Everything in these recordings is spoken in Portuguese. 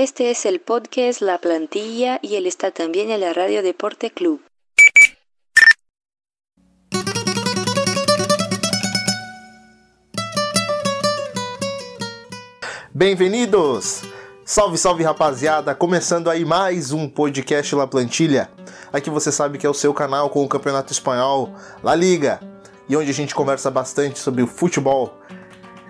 Este es el podcast La Plantilla y él está también en la Radio Deporte Club. Bem-vindos! Salve, salve rapaziada! Começando aí mais um podcast La Plantilha. Aqui você sabe que é o seu canal com o Campeonato Espanhol, La Liga, e onde a gente conversa bastante sobre o futebol.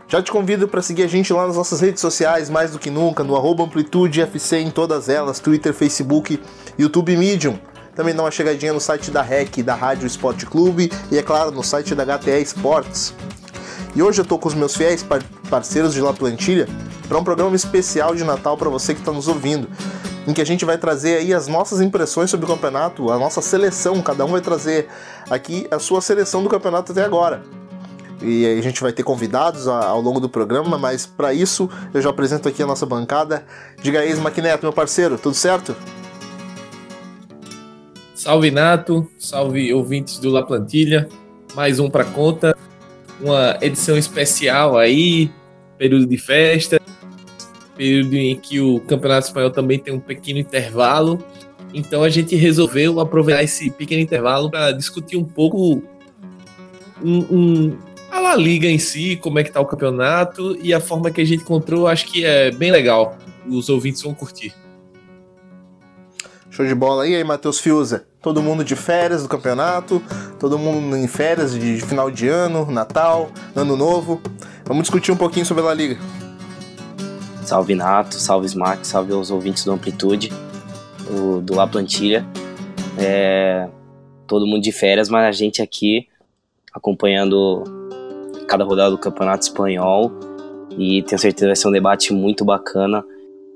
Já te convido para seguir a gente lá nas nossas redes sociais, mais do que nunca, no arroba Amplitude FC em todas elas, Twitter, Facebook, YouTube Medium. Também dá uma chegadinha no site da REC, da Rádio Esporte Clube e, é claro, no site da HTE Esportes. E hoje eu tô com os meus fiéis par parceiros de La Plantilha para um programa especial de Natal para você que está nos ouvindo, em que a gente vai trazer aí as nossas impressões sobre o campeonato, a nossa seleção, cada um vai trazer aqui a sua seleção do campeonato até agora. E a gente vai ter convidados ao longo do programa, mas para isso eu já apresento aqui a nossa bancada. Diga aí, Maquineto, meu parceiro, tudo certo? Salve Nato, salve ouvintes do La Plantilha, mais um para conta, uma edição especial aí, período de festa, período em que o Campeonato Espanhol também tem um pequeno intervalo. Então a gente resolveu aproveitar esse pequeno intervalo para discutir um pouco um, um, a La Liga em si, como é que tá o campeonato e a forma que a gente encontrou, acho que é bem legal. Os ouvintes vão curtir. Show de bola. E aí, Matheus Fiuza? Todo mundo de férias do campeonato, todo mundo em férias de final de ano, Natal, Ano Novo. Vamos discutir um pouquinho sobre a La Liga. Salve Nato, salve Smack, salve os ouvintes do Amplitude, o, do La Plantilha. É, todo mundo de férias, mas a gente aqui acompanhando cada rodada do Campeonato Espanhol e tenho certeza que vai ser um debate muito bacana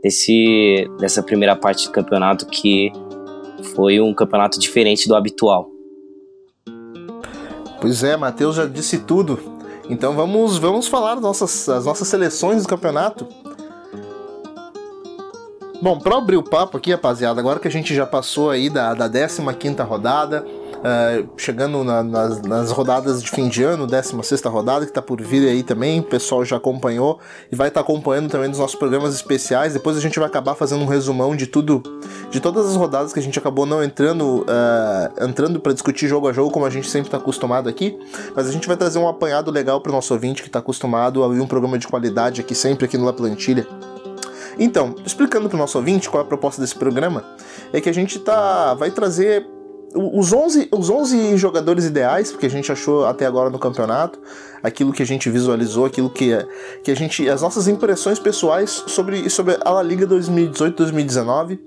desse, dessa primeira parte do campeonato que foi um campeonato diferente do habitual. Pois é, Matheus já disse tudo. Então vamos, vamos falar das nossas, das nossas seleções do campeonato. Bom, para abrir o papo aqui, rapaziada, agora que a gente já passou aí da, da 15 rodada, uh, chegando na, nas, nas, rodadas de fim de ano, 16 rodada, que está por vir aí também, o pessoal já acompanhou e vai estar tá acompanhando também nos nossos programas especiais. Depois a gente vai acabar fazendo um resumão de tudo, de todas as rodadas que a gente acabou não entrando, uh, entrando para discutir jogo a jogo, como a gente sempre está acostumado aqui, mas a gente vai trazer um apanhado legal para o nosso ouvinte que está acostumado a ouvir um programa de qualidade aqui sempre aqui no La Plantilha. Então, explicando para o nosso ouvinte qual é a proposta desse programa, é que a gente tá, vai trazer os 11, os 11 jogadores ideais, porque a gente achou até agora no campeonato, aquilo que a gente visualizou, aquilo que, que a gente. as nossas impressões pessoais sobre, sobre a La Liga 2018-2019,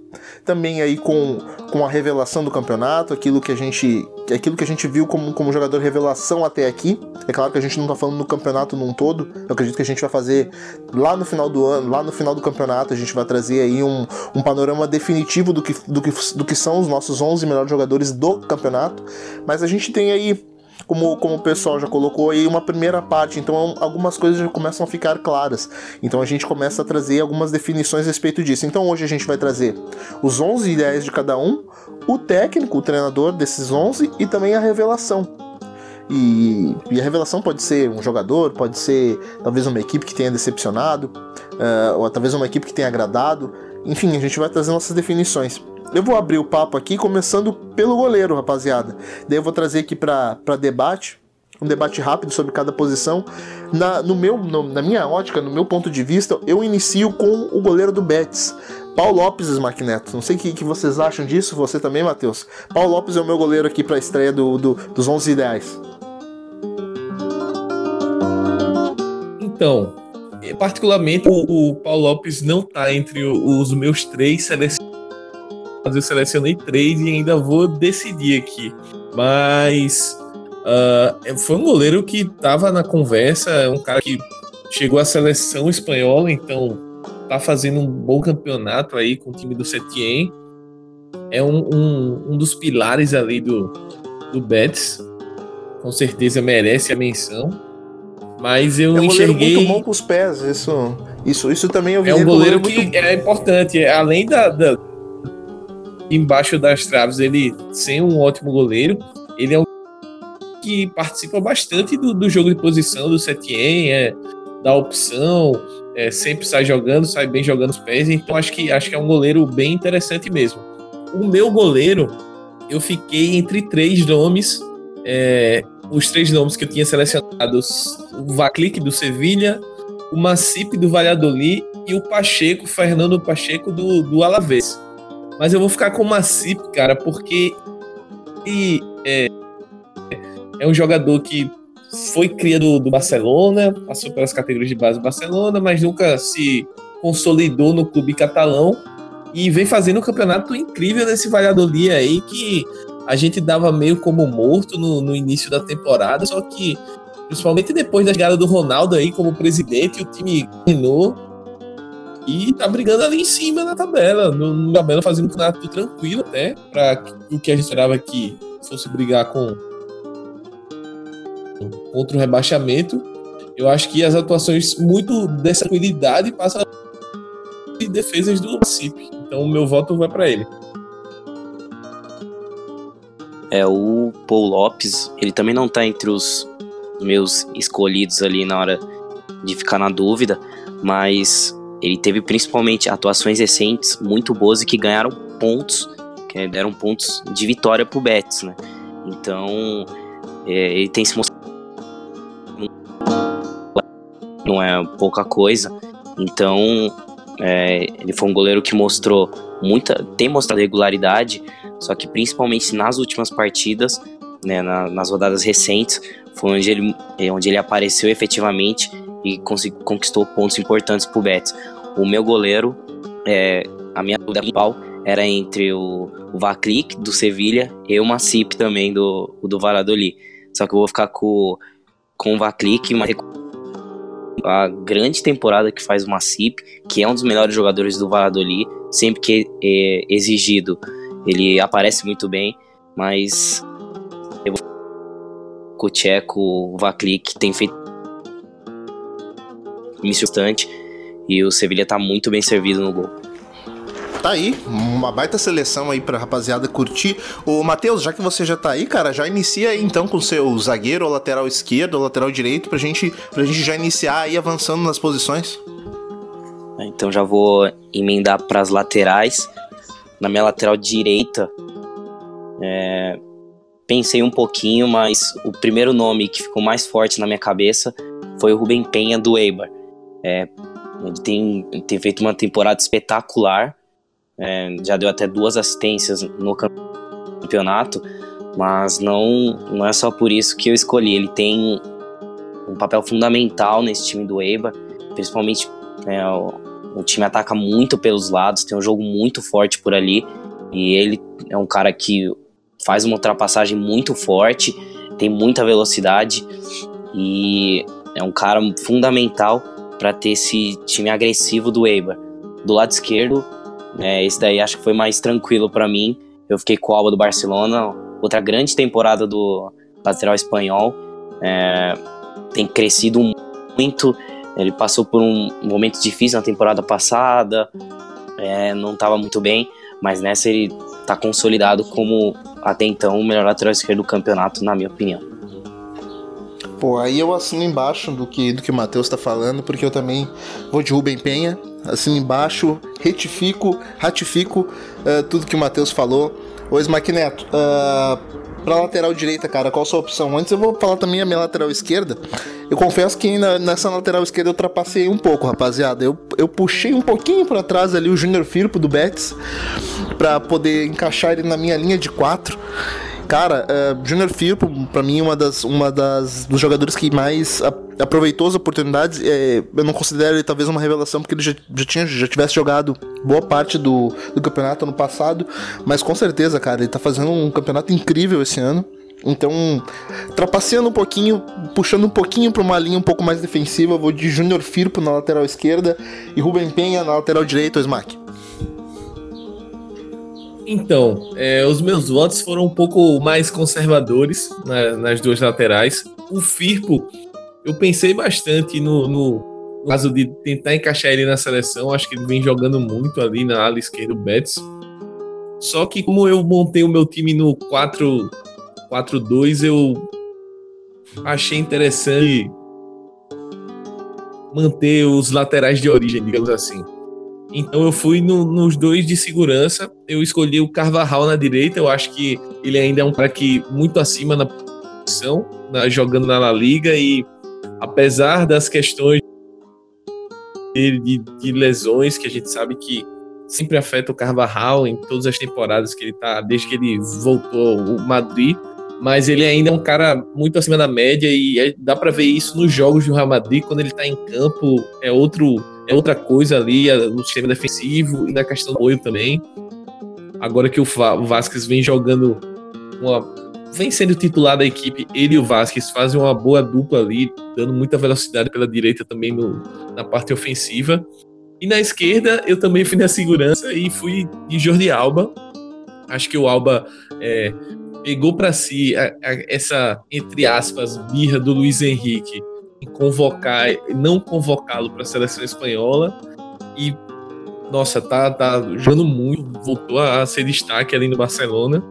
também aí com, com a revelação do campeonato, aquilo que a gente. aquilo que a gente viu como, como jogador revelação até aqui. É claro que a gente não está falando do campeonato num todo. Eu acredito que a gente vai fazer lá no final do ano, lá no final do campeonato, a gente vai trazer aí um, um panorama definitivo do que, do, que, do que são os nossos 11 melhores jogadores do campeonato. Mas a gente tem aí como, como o pessoal já colocou aí, uma primeira parte. Então, algumas coisas já começam a ficar claras. Então, a gente começa a trazer algumas definições a respeito disso. Então, hoje a gente vai trazer os 11 ideias de cada um, o técnico, o treinador desses 11 e também a revelação. E, e, a revelação pode ser um jogador, pode ser talvez uma equipe que tenha decepcionado, uh, ou talvez uma equipe que tenha agradado. Enfim, a gente vai trazer nossas definições. Eu vou abrir o papo aqui começando pelo goleiro, rapaziada. Daí eu vou trazer aqui para debate, um debate rápido sobre cada posição. Na, no meu, no, na minha ótica, no meu ponto de vista, eu inicio com o goleiro do Betis. Paulo Lopes, Maquineto. Não sei o que, que, vocês acham disso, você também, Matheus. Paulo Lopes é o meu goleiro aqui para a estreia do, do, dos 11 ideais. Então, particularmente, o, o Paulo Lopes não está entre os meus três selecionados eu selecionei três e ainda vou decidir aqui. Mas uh, foi um goleiro que estava na conversa, é um cara que chegou à seleção espanhola, então tá fazendo um bom campeonato aí com o time do Setien. É um, um, um dos pilares ali do, do Betis. Com certeza merece a menção. Mas eu é um enxerguei. muito bom com os pés, isso, isso, isso também eu vi. É um goleiro, que muito... é importante, além da, da embaixo das traves, ele sem um ótimo goleiro, ele é um que participa bastante do, do jogo de posição do Setien, é, da opção, é, sempre sai jogando, sai bem jogando os pés, então acho que, acho que é um goleiro bem interessante mesmo. O meu goleiro, eu fiquei entre três nomes, é, os três nomes que eu tinha selecionado, o Vaclic do Sevilha, o Macip do Valladolid e o Pacheco, Fernando Pacheco do, do Alavés. Mas eu vou ficar com o Macip, cara, porque é, é um jogador que foi cria do, Barcelona, passou pelas categorias de base do Barcelona, mas nunca se consolidou no clube catalão e vem fazendo um campeonato incrível nesse Valladolid aí que a gente dava meio como morto no, no início da temporada, só que principalmente depois da chegada do Ronaldo aí como presidente, o time ganhou e tá brigando ali em cima na tabela, no, tabela fazendo um campeonato tranquilo até, para o que a gente esperava que fosse brigar com contra o rebaixamento. Eu acho que as atuações muito dessa tranquilidade passam de defesas do município. Então o meu voto vai para ele. É o Paul Lopes, ele também não tá entre os meus escolhidos ali na hora de ficar na dúvida, mas ele teve principalmente atuações recentes muito boas e que ganharam pontos, que deram pontos de vitória pro Betis, né? Então, é, ele tem se mostrado não é pouca coisa. Então, é, ele foi um goleiro que mostrou muita, tem mostrado regularidade, só que principalmente nas últimas partidas, né, na, nas rodadas recentes, foi onde ele, onde ele apareceu efetivamente e conquistou pontos importantes para o Betis. O meu goleiro, é, a minha dúvida principal era entre o, o Vaclic, do Sevilha, e o Macip também, do, do Valladolid. Só que eu vou ficar com, com o Vaclic, mas a grande temporada que faz o Macip, que é um dos melhores jogadores do Valladolid, sempre que é exigido, ele aparece muito bem, mas eu vou o Tcheco, o Vaclic tem feito bastante e o Sevilha tá muito bem servido no gol. Tá aí, uma baita seleção aí pra rapaziada curtir. Ô, Matheus, já que você já tá aí, cara, já inicia aí então com o seu zagueiro, ou lateral esquerdo, ou lateral direito, pra gente, pra gente já iniciar aí avançando nas posições. Então já vou emendar pras laterais. Na minha lateral direita, é, pensei um pouquinho, mas o primeiro nome que ficou mais forte na minha cabeça foi o Rubem Penha do Eibar. É, ele tem, tem feito uma temporada espetacular, é, já deu até duas assistências no campeonato, mas não, não é só por isso que eu escolhi. Ele tem um papel fundamental nesse time do Eibar, principalmente é, o, o time ataca muito pelos lados, tem um jogo muito forte por ali, e ele é um cara que faz uma ultrapassagem muito forte, tem muita velocidade e é um cara fundamental para ter esse time agressivo do Eibar. Do lado esquerdo, é, esse daí acho que foi mais tranquilo para mim. Eu fiquei com o Alba do Barcelona, outra grande temporada do lateral espanhol. É, tem crescido muito. Ele passou por um momento difícil na temporada passada, é, não estava muito bem, mas nessa ele está consolidado como até então o melhor lateral esquerdo do campeonato, na minha opinião. Pô, aí eu assino embaixo do que, do que o Matheus tá falando, porque eu também vou de Rubem Penha, assino embaixo, retifico, ratifico uh, tudo que o Matheus falou. Ô Smack Neto, uh, pra lateral direita, cara, qual a sua opção? Antes eu vou falar também a minha lateral esquerda. Eu confesso que na, nessa lateral esquerda eu ultrapassei um pouco, rapaziada. Eu, eu puxei um pouquinho para trás ali o Júnior Firpo do Betis para poder encaixar ele na minha linha de quatro. Cara, uh, Junior Firpo, para mim, uma das, uma das dos jogadores que mais aproveitou as oportunidades. É, eu não considero ele talvez uma revelação, porque ele já, já, tinha, já tivesse jogado boa parte do, do campeonato ano passado. Mas com certeza, cara, ele tá fazendo um campeonato incrível esse ano. Então, trapaceando um pouquinho, puxando um pouquinho para uma linha um pouco mais defensiva, vou de Júnior Firpo na lateral esquerda e Rubem Penha na lateral direita, o Smack. Então, é, os meus votos foram um pouco mais conservadores na, nas duas laterais. O Firpo, eu pensei bastante no, no, caso de tentar encaixar ele na seleção. Acho que ele vem jogando muito ali na ala esquerda do Betis. Só que como eu montei o meu time no 4-4-2, eu achei interessante manter os laterais de origem, digamos assim. Então eu fui no, nos dois de segurança. Eu escolhi o Carvajal na direita. Eu acho que ele ainda é um cara que muito acima na posição, na, jogando na La Liga e apesar das questões de, de, de, lesões que a gente sabe que sempre afeta o Carvajal em todas as temporadas que ele tá, desde que ele voltou ao Madrid, mas ele ainda é um cara muito acima da média e é, dá para ver isso nos jogos do Real Madrid quando ele tá em campo, é outro é outra coisa ali no sistema defensivo e na questão do apoio também. Agora que o, o Vasquez vem jogando uma vem sendo titular da equipe, ele e o Vasquez fazem uma boa dupla ali, dando muita velocidade pela direita também no, na parte ofensiva. E na esquerda, eu também fui na segurança e fui de Jordi Alba. Acho que o Alba é, pegou para si a, a, essa, entre aspas, birra do Luiz Henrique em convocar, não convocá-lo para a seleção espanhola. E, nossa, tá, tá jogando muito, voltou a ser destaque ali no Barcelona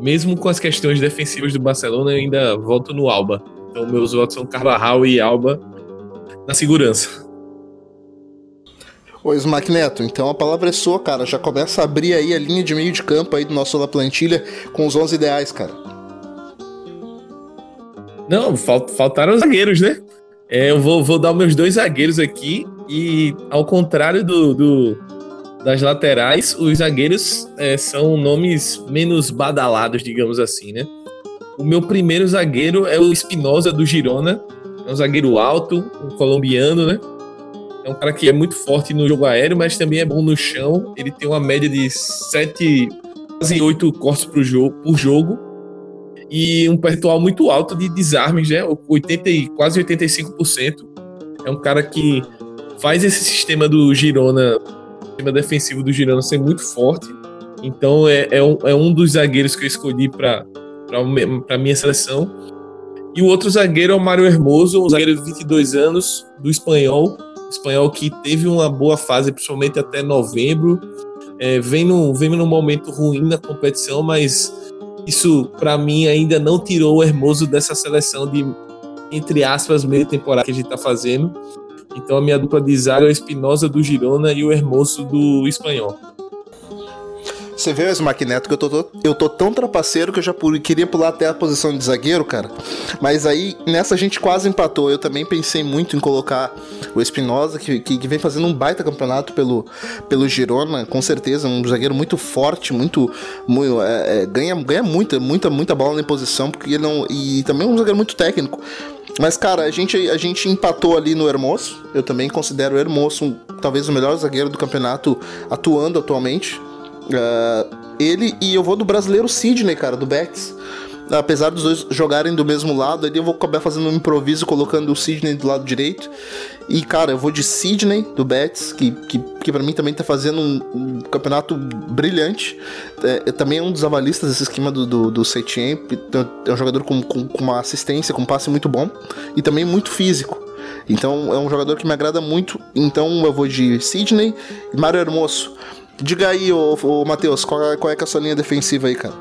mesmo com as questões defensivas do Barcelona, eu ainda volto no Alba. Então, meus votos são Carvajal e Alba na segurança. Ô, Smack então a palavra é sua, cara. Já começa a abrir aí a linha de meio de campo aí do nosso La Plantilha com os 11 ideais, cara. Não, faltaram os zagueiros, né? É, eu vou, vou dar meus dois zagueiros aqui e, ao contrário do, do das laterais, os zagueiros é, são nomes menos badalados, digamos assim, né? O meu primeiro zagueiro é o Espinosa do Girona, é um zagueiro alto, um colombiano, né? É um cara que é muito forte no jogo aéreo, mas também é bom no chão. Ele tem uma média de 7, quase 8 cortes por jogo, por jogo e um percentual muito alto de desarmes, né? 80, quase 85%. É um cara que faz esse sistema do Girona sistema defensivo do Girona ser muito forte. Então é, é, um, é um dos zagueiros que eu escolhi para a minha seleção. E o outro zagueiro é o Mário Hermoso, um zagueiro de 22 anos, do espanhol. Espanhol que teve uma boa fase, principalmente até novembro. É, vem, num, vem num momento ruim na competição, mas isso, para mim, ainda não tirou o Hermoso dessa seleção de, entre aspas, meia temporada que a gente está fazendo. Então a minha dupla de zaga é o Espinosa do Girona e o Hermoso do Espanhol. Você vê, esse Neto, que eu tô, eu tô tão trapaceiro que eu já queria pular até a posição de zagueiro, cara. Mas aí, nessa a gente quase empatou. Eu também pensei muito em colocar o Espinosa, que, que, que, vem fazendo um baita campeonato pelo, pelo Girona, com certeza. Um zagueiro muito forte, muito. muito é, é, ganha, ganha muita, muita, muita bola na posição, porque ele não. E também é um zagueiro muito técnico. Mas, cara, a gente, a gente empatou ali no Hermoso. Eu também considero o Hermoso um, talvez o melhor zagueiro do campeonato atuando atualmente. Uh, ele e eu vou do brasileiro Sidney, cara, do Betis apesar dos dois jogarem do mesmo lado, ali eu vou acabar fazendo um improviso colocando o Sidney do lado direito. E, cara, eu vou de Sidney, do Betis, que, que, que para mim também tá fazendo um, um campeonato brilhante. É, também é um dos avalistas desse esquema do, do, do Setien. É um jogador com, com, com uma assistência, com um passe muito bom. E também muito físico. Então é um jogador que me agrada muito. Então eu vou de Sidney e Mário Hermoso. Diga aí, ô, ô Matheus, qual, é, qual é, é a sua linha defensiva aí, cara?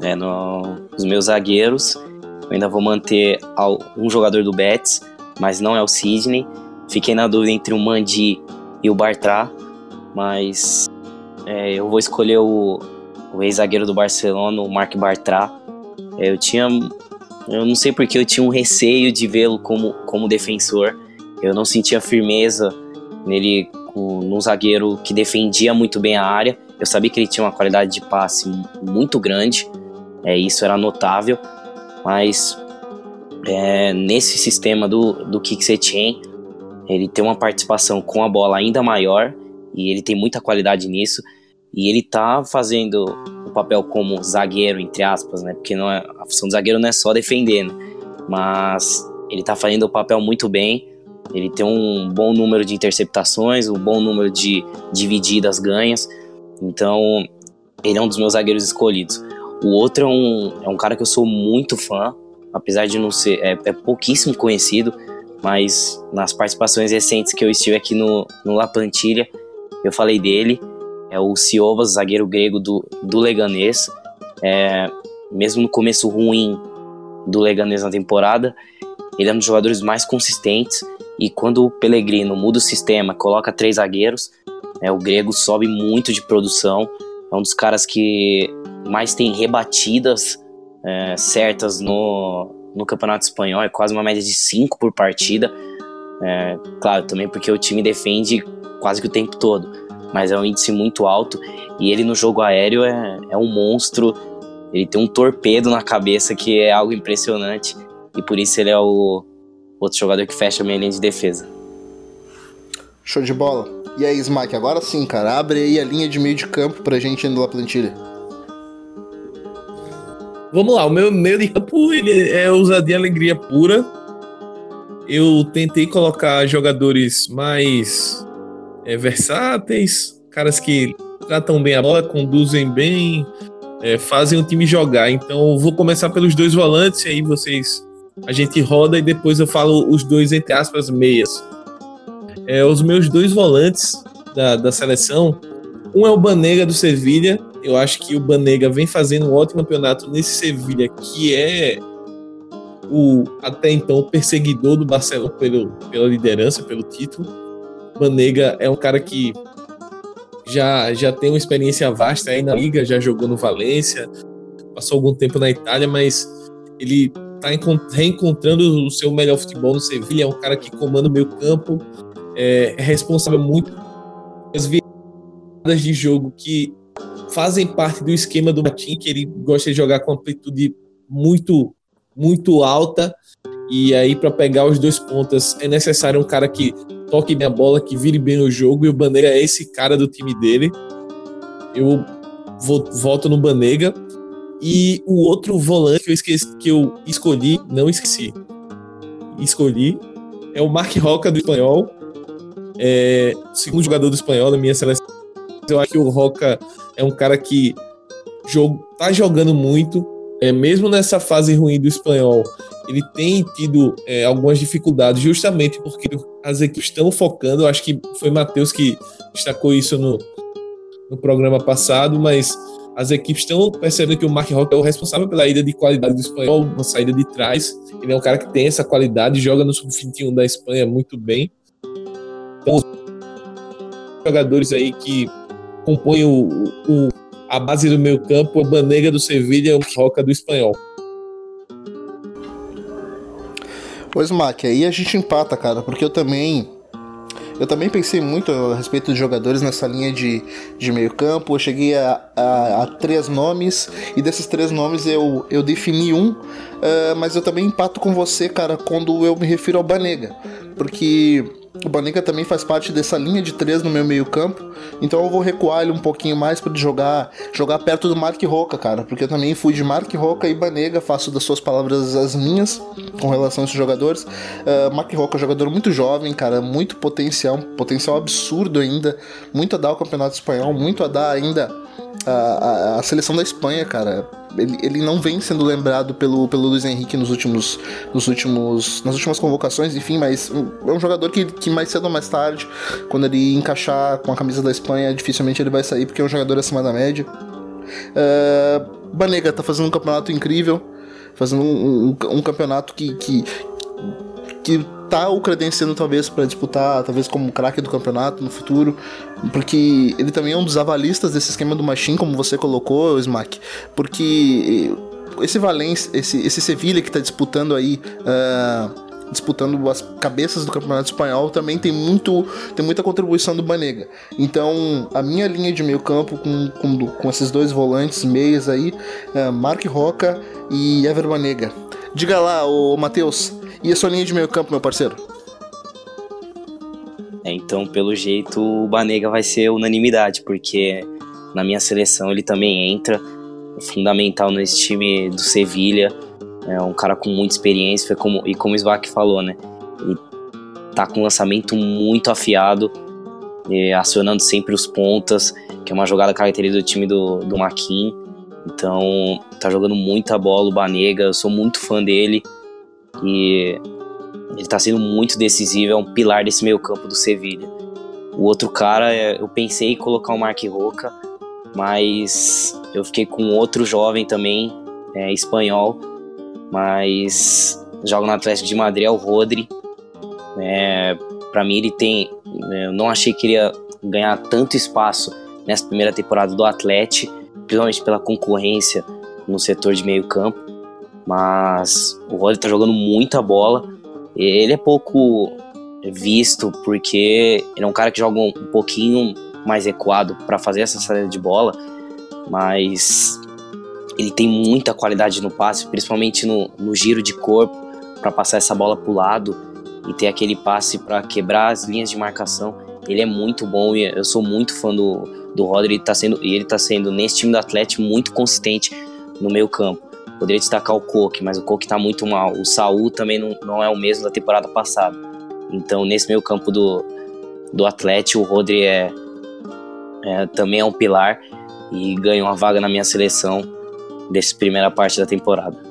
É, no, os meus zagueiros, eu ainda vou manter um jogador do Betis, mas não é o Sidney. Fiquei na dúvida entre o Mandi e o Bartra, mas é, eu vou escolher o, o ex-zagueiro do Barcelona, o Marc Bartra. É, eu tinha. Eu não sei porque eu tinha um receio de vê-lo como, como defensor. Eu não sentia firmeza nele com, num zagueiro que defendia muito bem a área. Eu sabia que ele tinha uma qualidade de passe muito grande, é, isso era notável, mas é, nesse sistema do, do Kiksetien, ele tem uma participação com a bola ainda maior e ele tem muita qualidade nisso. E ele tá fazendo o papel como zagueiro, entre aspas, né? Porque não é, a função do zagueiro não é só defendendo, mas ele tá fazendo o papel muito bem. Ele tem um bom número de interceptações, um bom número de divididas ganhas. Então, ele é um dos meus zagueiros escolhidos. O outro é um, é um cara que eu sou muito fã, apesar de não ser. É, é pouquíssimo conhecido, mas nas participações recentes que eu estive aqui no, no La Plantilha, eu falei dele. É o Ciovas, zagueiro grego do, do Leganês. É, mesmo no começo ruim do Leganês na temporada, ele é um dos jogadores mais consistentes e quando o Pellegrino muda o sistema, coloca três zagueiros, é, o grego sobe muito de produção, é um dos caras que mais tem rebatidas é, certas no, no Campeonato Espanhol, é quase uma média de cinco por partida. É, claro, também porque o time defende quase que o tempo todo, mas é um índice muito alto e ele no jogo aéreo é, é um monstro. Ele tem um torpedo na cabeça que é algo impressionante e por isso ele é o outro jogador que fecha a minha linha de defesa. Show de bola. E aí, Smack, agora sim, cara, abre aí a linha de meio de campo pra gente indo lá plantilha. Vamos lá, o meu meio de campo ele é ousadia e alegria pura. Eu tentei colocar jogadores mais é, versáteis, caras que tratam bem a bola, conduzem bem, é, fazem o time jogar. Então, vou começar pelos dois volantes, e aí vocês a gente roda e depois eu falo os dois, entre aspas, meias. É, os meus dois volantes da, da seleção, um é o Banega do Sevilha. Eu acho que o Banega vem fazendo um ótimo campeonato nesse Sevilha, que é o até então perseguidor do Barcelona pelo, pela liderança, pelo título. Banega é um cara que já, já tem uma experiência vasta aí na liga, já jogou no Valência, passou algum tempo na Itália, mas ele tá reencontrando o seu melhor futebol no Sevilha, é um cara que comanda o meio campo, é, é responsável muito pelas viradas de jogo que fazem parte do esquema do Matin, que ele gosta de jogar com amplitude muito, muito alta, e aí para pegar os dois pontas é necessário um cara que toque bem a bola, que vire bem o jogo, e o Banega é esse cara do time dele. Eu vou, voto no Banega. E o outro volante que eu, esqueci, que eu escolhi, não esqueci, escolhi, é o Mark Roca do espanhol. É, segundo jogador do espanhol da minha seleção. Eu acho que o Roca é um cara que jogo, tá jogando muito, é, mesmo nessa fase ruim do espanhol, ele tem tido é, algumas dificuldades, justamente porque as equipes estão focando. Eu acho que foi Matheus que destacou isso no, no programa passado, mas as equipes estão percebendo que o Mark Rock é o responsável pela ida de qualidade do espanhol, uma saída de trás. Ele é um cara que tem essa qualidade, joga no sub-21 da Espanha muito bem. Então, os jogadores aí que compõem o, o, a base do meio campo, o Banega do Sevilha e o Roca do espanhol. Pois, Mac, aí a gente empata, cara, porque eu também eu também pensei muito a respeito de jogadores nessa linha de, de meio campo. Eu cheguei a, a, a três nomes e desses três nomes eu, eu defini um, uh, mas eu também empato com você, cara, quando eu me refiro ao Banega. Porque o Banega também faz parte dessa linha de três no meu meio campo, então eu vou recuar ele um pouquinho mais para jogar jogar perto do Mark Roca, cara, porque eu também fui de Mark Roca e Banega, faço das suas palavras as minhas com relação a esses jogadores. Uh, Mark Roca é um jogador muito jovem, cara, muito potencial, potencial absurdo ainda, muito a dar ao Campeonato Espanhol, muito a dar ainda a, a, a seleção da Espanha, cara ele, ele não vem sendo lembrado pelo, pelo Luiz Henrique nos últimos, nos últimos, nas últimas convocações, enfim, mas é um jogador que, que mais cedo ou mais tarde, quando ele encaixar com a camisa da Espanha, dificilmente ele vai sair, porque é um jogador acima da média. Uh, Banega tá fazendo um campeonato incrível, fazendo um, um, um campeonato que, que, que tá o credenciando talvez para disputar, talvez como craque do campeonato no futuro, porque ele também é um dos avalistas desse esquema do Machine, como você colocou, Smack, porque esse Valência, esse, esse Sevilha que está disputando aí. Uh, disputando as cabeças do Campeonato Espanhol, também tem muito tem muita contribuição do Banega. Então, a minha linha de meio campo com, com, com esses dois volantes meias aí, uh, Mark Roca e Ever Banega. Diga lá, o Matheus, e a sua linha de meio campo, meu parceiro? É, então, pelo jeito, o Banega vai ser unanimidade, porque na minha seleção ele também entra, é fundamental nesse time do Sevilha, é um cara com muita experiência, como, e como o Svak falou, né? Ele tá com um lançamento muito afiado, é, acionando sempre os pontas, que é uma jogada característica do time do, do Maquin. Então, tá jogando muita bola o Banega, eu sou muito fã dele. E ele está sendo muito decisivo, é um pilar desse meio campo do Sevilha. O outro cara, é, eu pensei em colocar o Mark Roca, mas eu fiquei com outro jovem também, é, espanhol, mas joga no Atlético de Madrid é o Rodri. É, para mim ele tem, é, eu não achei que ele ia ganhar tanto espaço nessa primeira temporada do Atlético, principalmente pela concorrência no setor de meio campo. Mas o Rodri tá jogando muita bola. Ele é pouco visto porque ele é um cara que joga um pouquinho mais equado para fazer essa saída de bola, mas ele tem muita qualidade no passe, principalmente no, no giro de corpo, para passar essa bola para o lado e ter aquele passe para quebrar as linhas de marcação. Ele é muito bom e eu sou muito fã do, do Rodri. Ele tá sendo, ele está sendo, nesse time do Atlético, muito consistente no meio campo. Poderia destacar o Coque, mas o Coque está muito mal. O Saul também não, não é o mesmo da temporada passada. Então, nesse meio campo do, do Atlético, o Rodri é, é, também é um pilar e ganhou uma vaga na minha seleção dessa primeira parte da temporada.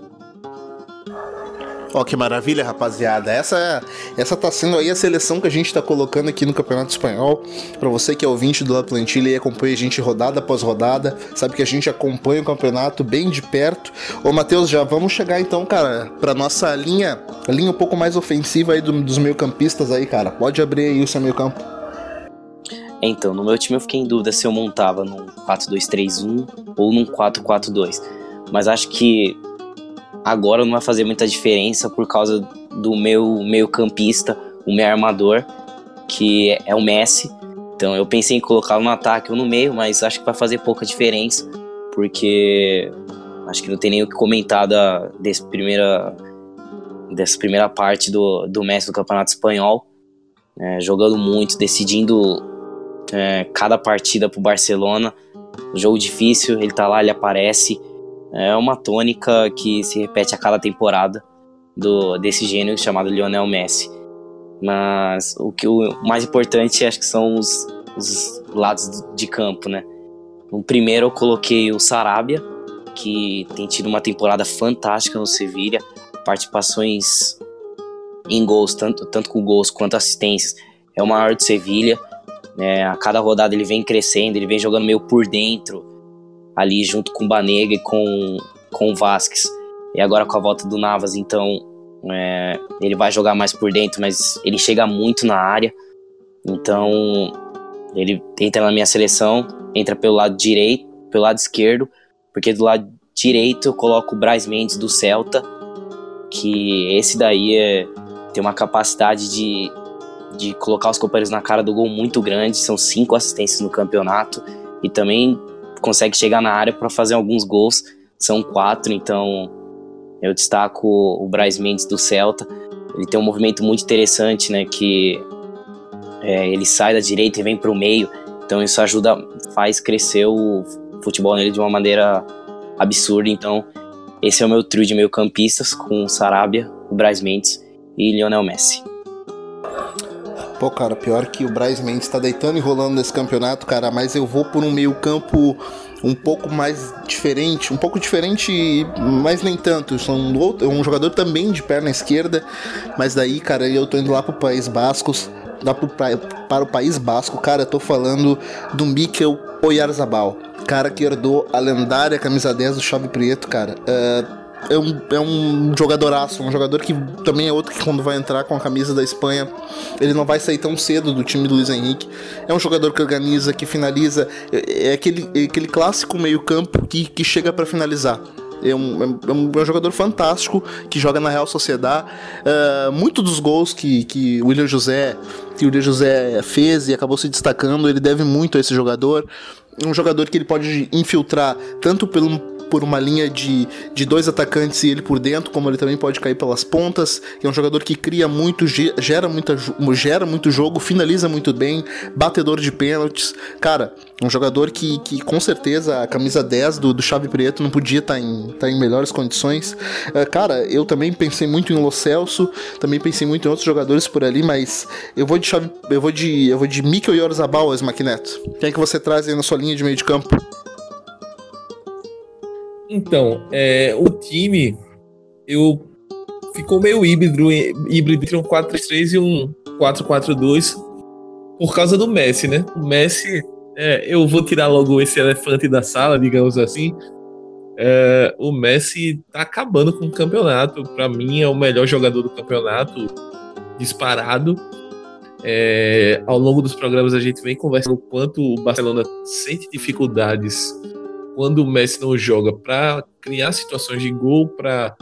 Ó, que maravilha, rapaziada. Essa, essa tá sendo aí a seleção que a gente tá colocando aqui no Campeonato Espanhol. Para você que é ouvinte do La Plantilha e acompanha a gente rodada após rodada, sabe que a gente acompanha o campeonato bem de perto. Ô, Matheus, já vamos chegar então, cara, pra nossa linha, linha um pouco mais ofensiva aí do, dos meio-campistas aí, cara. Pode abrir aí o seu meio-campo. Então, no meu time eu fiquei em dúvida se eu montava num 4-2-3-1 ou num 4-4-2. Mas acho que agora não vai fazer muita diferença por causa do meu meio campista, o meu armador, que é o Messi. Então eu pensei em colocá-lo no ataque ou no meio, mas acho que vai fazer pouca diferença, porque acho que não tem nem o que comentar da, desse primeira, dessa primeira parte do, do Messi do Campeonato Espanhol, é, jogando muito, decidindo é, cada partida para o Barcelona. Jogo difícil, ele tá lá, ele aparece é uma tônica que se repete a cada temporada do, desse gênio chamado Lionel Messi. Mas o que o mais importante acho que são os, os lados de campo, né? No primeiro eu coloquei o Sarabia, que tem tido uma temporada fantástica no Sevilha, participações em gols, tanto, tanto com gols quanto assistências. É o maior de Sevilha. É, a cada rodada ele vem crescendo, ele vem jogando meio por dentro, ali junto com Banega e com, com o Vasquez. E agora com a volta do Navas, então é, ele vai jogar mais por dentro, mas ele chega muito na área. Então ele entra na minha seleção, entra pelo lado direito, pelo lado esquerdo, porque do lado direito eu coloco o Braz Mendes do Celta, que esse daí é, tem uma capacidade de, de colocar os companheiros na cara do gol muito grande, são cinco assistências no campeonato, e também consegue chegar na área para fazer alguns gols. São quatro, então eu destaco o Braz Mendes do Celta. Ele tem um movimento muito interessante, né? Que é, ele sai da direita e vem para o meio. Então isso ajuda, faz crescer o futebol nele de uma maneira absurda. Então esse é o meu trio de meio campistas com o Sarabia, o Braz Mendes e Lionel Messi. Pô, cara, pior que o Braz Mendes tá deitando e rolando nesse campeonato, cara, mas eu vou por um meio campo um pouco mais diferente, um pouco diferente, mas nem tanto. Sou um, jogador também de perna esquerda, mas daí, cara, eu tô indo lá pro País Bascos, lá pro, para o País Basco, cara, eu tô falando do Mikel Oyarzabal, cara que herdou a lendária camisa 10 do Chave Prieto, cara. Uh, é um, é um jogadoraço, um jogador que também é outro que quando vai entrar com a camisa da Espanha, ele não vai sair tão cedo do time do Luiz Henrique. É um jogador que organiza, que finaliza, é, é aquele, é aquele clássico meio-campo que, que chega para finalizar. É um, é, um, é um, jogador fantástico que joga na Real Sociedade. Uh, muito dos gols que, que William José que o William José fez e acabou se destacando, ele deve muito a esse jogador. Um jogador que ele pode infiltrar tanto pelo por uma linha de, de dois atacantes e ele por dentro, como ele também pode cair pelas pontas. É um jogador que cria muito, gera, muita, gera muito jogo, finaliza muito bem, batedor de pênaltis. Cara, um jogador que, que com certeza a camisa 10 do, do Chave Preto não podia estar tá em, tá em melhores condições. Uh, cara, eu também pensei muito em Lo Celso, também pensei muito em outros jogadores por ali, mas eu vou de Chave, eu vou de eu vou de Mikel Yorzabal, Maquineto. Quem é que você traz aí na sua linha de meio de campo? Então, é, o time eu ficou meio híbrido, híbrido entre um 4-3-3 e um 4-4-2 por causa do Messi, né? O Messi, é, eu vou tirar logo esse elefante da sala, digamos assim. é, o Messi tá acabando com o campeonato. Para mim, é o melhor jogador do campeonato, disparado. É, ao longo dos programas, a gente vem conversando o quanto o Barcelona sente dificuldades quando o Messi não joga para criar situações de gol, para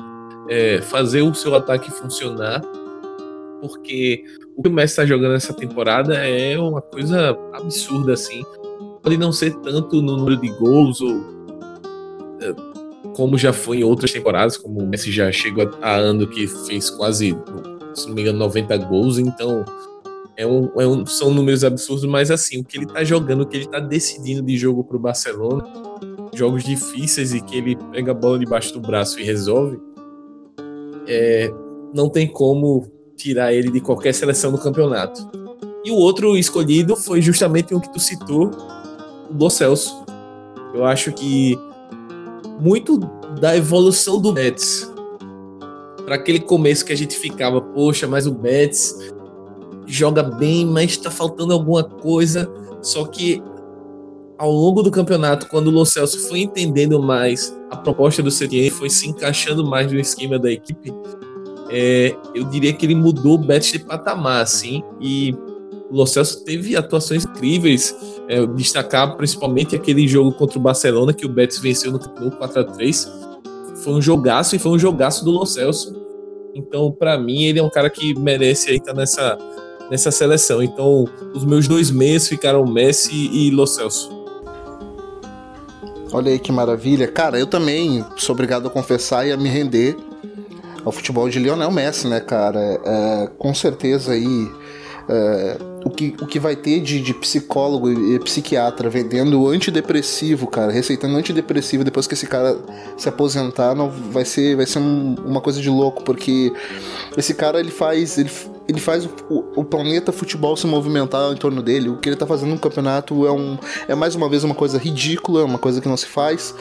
é, fazer o seu ataque funcionar. Porque o que o Messi está jogando nessa temporada é uma coisa absurda, assim. Pode não ser tanto no número de gols ou é, como já foi em outras temporadas, como o Messi já chegou a ano que fez quase, se não me engano, 90 gols, então é um, é um, são números absurdos, mas assim, o que ele tá jogando, o que ele tá decidindo de jogo pro Barcelona, jogos difíceis e que ele pega a bola debaixo do braço e resolve, é, não tem como tirar ele de qualquer seleção do campeonato. E o outro escolhido foi justamente o que tu citou, o do Celso. Eu acho que muito da evolução do Betis. Para aquele começo que a gente ficava, poxa, mas o Betis joga bem, mas está faltando alguma coisa. Só que ao longo do campeonato, quando o Lo Celso foi entendendo mais a proposta do Setien, foi se encaixando mais no esquema da equipe, é, eu diria que ele mudou o Betis de patamar, assim, e o Lo Celso teve atuações incríveis, é, destacar principalmente aquele jogo contra o Barcelona, que o Betis venceu no, no 4x3. Foi um jogaço e foi um jogaço do Lo Celso. Então, para mim, ele é um cara que merece aí estar tá nessa, nessa seleção. Então, os meus dois meses ficaram Messi e Lo Celso. Olha aí que maravilha. Cara, eu também sou obrigado a confessar e a me render ao futebol de Lionel Messi, né, cara? É, com certeza aí é, o, que, o que vai ter de, de psicólogo e psiquiatra vendendo antidepressivo, cara, receitando antidepressivo depois que esse cara se aposentar, não, vai ser, vai ser um, uma coisa de louco, porque esse cara ele faz. Ele, ele faz o, o, planeta futebol se movimentar em torno dele. O que ele tá fazendo no campeonato é, um, é mais uma vez uma coisa ridícula, uma coisa que não se faz.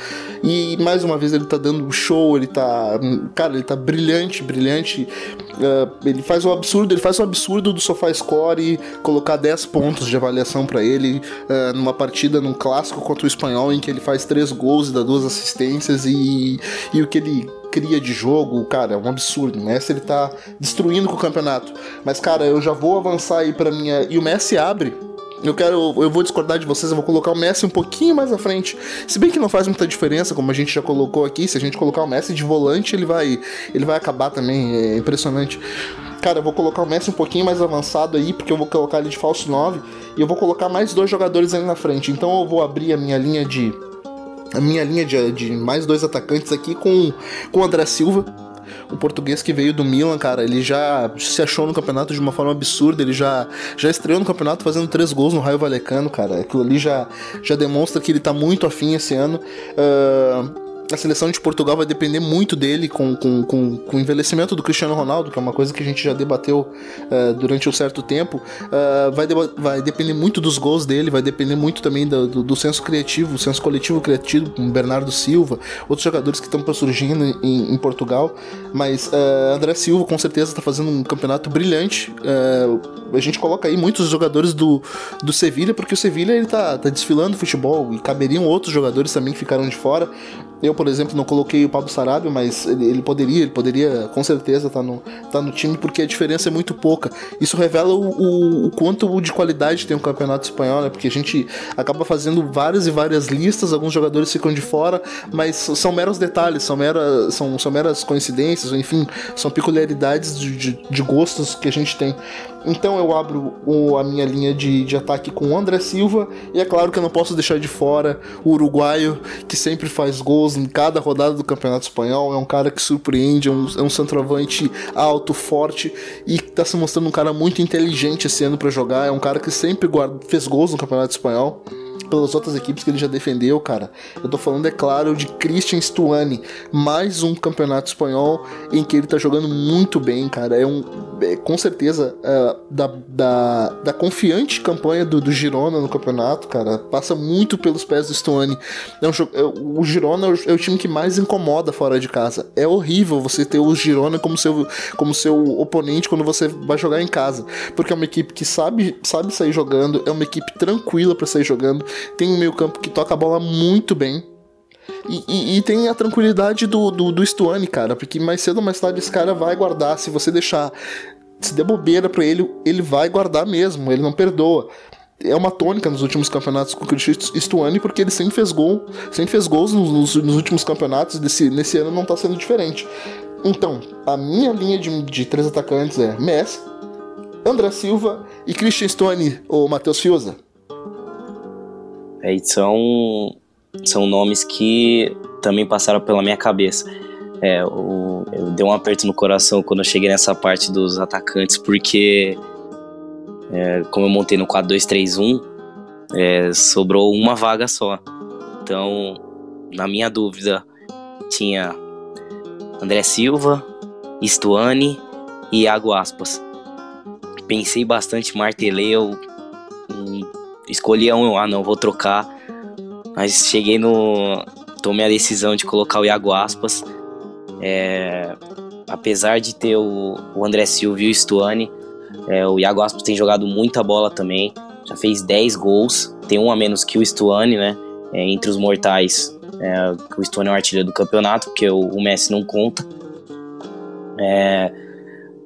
E mais uma vez ele tá dando show, ele tá. Cara, ele tá brilhante, brilhante. Uh, ele faz o absurdo, ele faz o absurdo do sofá score colocar 10 pontos de avaliação para ele uh, numa partida, num clássico contra o espanhol, em que ele faz três gols e dá duas assistências e, e o que ele cria de jogo, cara, é um absurdo. O Messi ele tá destruindo com o campeonato. Mas, cara, eu já vou avançar aí pra minha. E o Messi abre eu quero, eu vou discordar de vocês, eu vou colocar o Messi um pouquinho mais à frente. Se bem que não faz muita diferença, como a gente já colocou aqui, se a gente colocar o Messi de volante, ele vai, ele vai acabar também, é impressionante. Cara, eu vou colocar o Messi um pouquinho mais avançado aí, porque eu vou colocar ele de falso 9 e eu vou colocar mais dois jogadores ali na frente. Então eu vou abrir a minha linha de a minha linha de, de mais dois atacantes aqui com, com o André Silva, o português que veio do Milan, cara, ele já se achou no campeonato de uma forma absurda, ele já, já estreou no campeonato fazendo três gols no Raio Valecano, cara. Aquilo ali já, já demonstra que ele tá muito afim esse ano. Uh, a seleção de Portugal vai depender muito dele com, com, com, com, o envelhecimento do Cristiano Ronaldo, que é uma coisa que a gente já debateu uh, durante um certo tempo. Uh, vai, vai depender muito dos gols dele, vai depender muito também do, do, do senso criativo, o senso coletivo criativo, com Bernardo Silva, outros jogadores que estão surgindo em, em, Portugal. Mas uh, André Silva com certeza está fazendo um campeonato brilhante. a gente coloca aí muitos jogadores do, do Sevilha, porque o Sevilha ele tá, tá desfilando futebol e caberiam outros jogadores também que ficaram de fora. Eu, por exemplo, não coloquei o Pablo Sarabia, mas ele, ele, poderia, ele poderia com certeza estar tá no, tá no time, porque a diferença é muito pouca. Isso revela o, o, o quanto de qualidade tem o campeonato espanhol, né? Porque a gente acaba fazendo várias e várias listas, alguns jogadores ficam de fora, mas são meros detalhes, são meras, são, são meras coincidências, enfim, são peculiaridades de, de, de gostos que a gente tem. Então eu abro o, a minha linha de, de ataque com o André Silva, e é claro que eu não posso deixar de fora o uruguaio, que sempre faz gols em cada rodada do Campeonato Espanhol. É um cara que surpreende, é um, é um centroavante alto, forte e está se mostrando um cara muito inteligente esse ano para jogar. É um cara que sempre guarda, fez gols no Campeonato Espanhol pelas outras equipes que ele já defendeu, cara. Eu tô falando, é claro, de Christian Stuani. Mais um campeonato espanhol em que ele tá jogando muito bem, cara. É um. É, com certeza, é, da, da, da confiante campanha do, do Girona no campeonato, cara. Passa muito pelos pés do Stuani. É um, é, o Girona é, é o time que mais incomoda fora de casa. É horrível você ter o Girona como seu, como seu oponente quando você vai jogar em casa. Porque é uma equipe que sabe, sabe sair jogando, é uma equipe tranquila para sair jogando tem um meio campo que toca a bola muito bem. E, e, e, tem a tranquilidade do, do, do Stuane, cara, porque mais cedo ou mais tarde esse cara vai guardar. Se você deixar. Se der bobeira pra ele, ele vai guardar mesmo, ele não perdoa. É uma tônica nos últimos campeonatos com o Stuane, porque ele sempre fez gol, sempre fez gols nos, nos últimos campeonatos, desse, nesse ano não tá sendo diferente. Então, a minha linha de, de três atacantes é Messi, André Silva e Christian Stone ou Matheus Fiuza. É, são, são nomes que também passaram pela minha cabeça. É, o, eu dei um aperto no coração quando eu cheguei nessa parte dos atacantes, porque é, como eu montei no 4-2-3-1, é, sobrou uma vaga só. Então, na minha dúvida, tinha André Silva, Stuane e Iago Aspas. Pensei bastante, martelei, eu escolhi um, ah não, vou trocar. Mas cheguei no. Tomei a decisão de colocar o Iago Aspas. É, apesar de ter o, o André Silva e o Stuane, é, o Iago Aspas tem jogado muita bola também. Já fez 10 gols, tem um a menos que o Stuane, né? É, entre os mortais, é, o Stuane é o artilheiro do campeonato, porque o, o Messi não conta. É,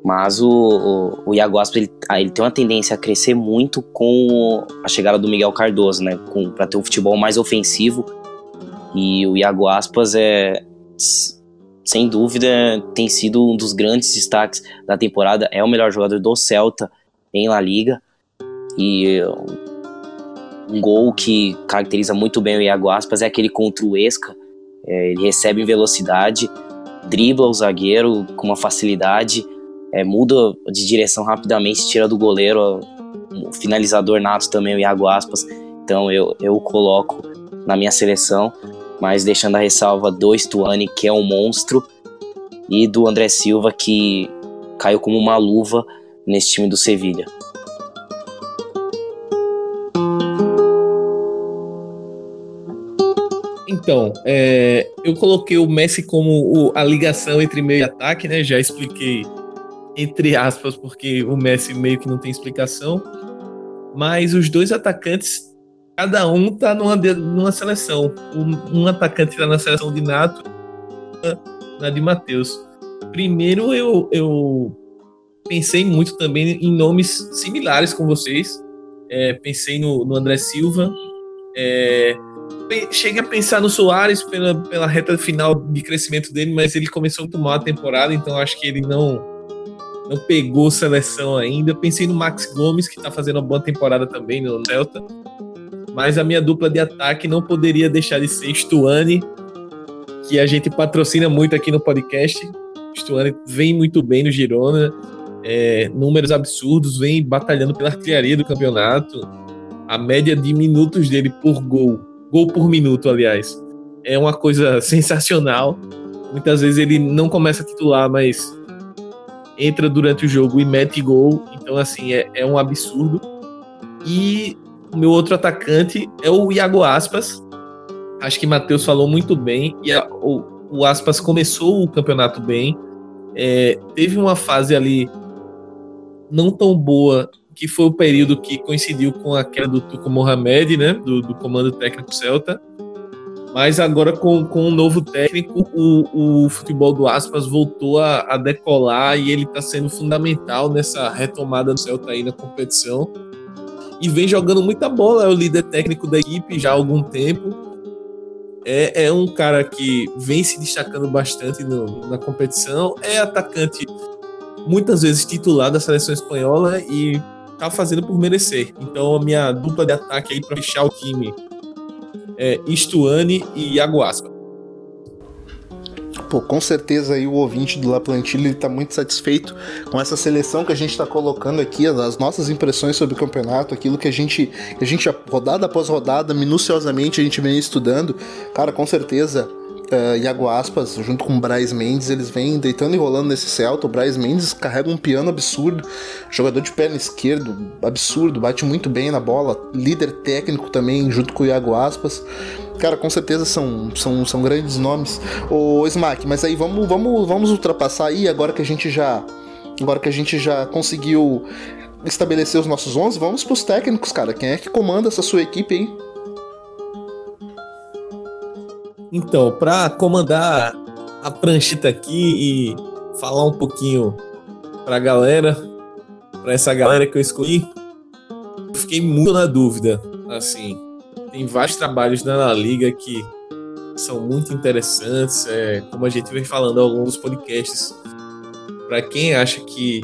mas o, o, o Iago Aspas, ele, ah, ele, tem uma tendência a crescer muito com a chegada do Miguel Cardoso, né? Para ter um futebol mais ofensivo. E o Iago Aspas é, sem dúvida, tem sido um dos grandes destaques da temporada. É o melhor jogador do Celta em La Liga. E um gol que caracteriza muito bem o Iago Aspas é aquele contra o Esca. É, ele recebe em velocidade, dribla o zagueiro com uma facilidade é, muda de direção rapidamente, tira do goleiro, o finalizador nato também, o Iago Aspas. Então eu, eu coloco na minha seleção, mas deixando a ressalva do Stuani, que é um monstro, e do André Silva, que caiu como uma luva nesse time do Sevilha. Então, é, eu coloquei o Messi como o, a ligação entre meio e ataque, né? Já expliquei entre aspas, porque o Messi meio que não tem explicação. Mas os dois atacantes, cada um tá numa, numa seleção. Um, um atacante tá na seleção de Nato, na de Matheus. Primeiro eu, eu pensei muito também em nomes similares com vocês. É, pensei no, no, André Silva. É, cheguei a pensar no Soares pela, pela reta final de crescimento dele, mas ele começou muito mal a temporada, então acho que ele não não pegou seleção ainda. Pensei no Max Gomes, que tá fazendo uma boa temporada também no Celta. Mas a minha dupla de ataque não poderia deixar de ser Stuane, que a gente patrocina muito aqui no podcast. Stuane vem muito bem no Girona, é, números absurdos, vem batalhando pela artilharia do campeonato. A média de minutos dele por gol, gol por minuto, aliás, é uma coisa sensacional. Muitas vezes ele não começa a titular, mas entra durante o jogo e mete gol. Então, assim, é, é um absurdo. E o meu outro atacante é o Iago Aspas. Acho que Matheus falou muito bem. E a, o, o, Aspas começou o campeonato bem. É, teve uma fase ali não tão boa, que foi o período que coincidiu com a queda do Tuco Mohamed, né? Do, do comando técnico Celta. Mas agora com, com um novo técnico, o, o futebol do Aspas voltou a, a decolar e ele está sendo fundamental nessa retomada do Celta aí na competição. E vem jogando muita bola, é o líder técnico da equipe já há algum tempo. É, é um cara que vem se destacando bastante no, na competição. É atacante muitas vezes titular da seleção espanhola e tá fazendo por merecer. Então a minha dupla de ataque aí para fechar o time é, Istuane e Iago Aspa. Pô, com certeza aí o ouvinte do La Plantilha está muito satisfeito com essa seleção que a gente está colocando aqui, as nossas impressões sobre o campeonato, aquilo que a gente, que a gente rodada após rodada, minuciosamente a gente vem estudando. Cara, com certeza uh, Iago Aspas, junto com o Braz Mendes, eles vêm deitando e rolando nesse Celta. O Braz Mendes carrega um piano absurdo, jogador de perna esquerdo, absurdo, bate muito bem na bola, líder técnico também, junto com o Iago Aspas. Cara, com certeza são, são, são grandes nomes. O Smack, mas aí vamos, vamos, vamos ultrapassar aí, agora que a gente já. Agora que a gente já conseguiu estabelecer os nossos 11, vamos pros técnicos, cara. Quem é que comanda essa sua equipe aí? Então, para comandar a prancheta aqui e falar um pouquinho para a galera, para essa galera que eu escolhi, fiquei muito na dúvida. Assim, tem vários trabalhos na Liga que são muito interessantes, é, como a gente vem falando ao longo dos podcasts. Para quem acha que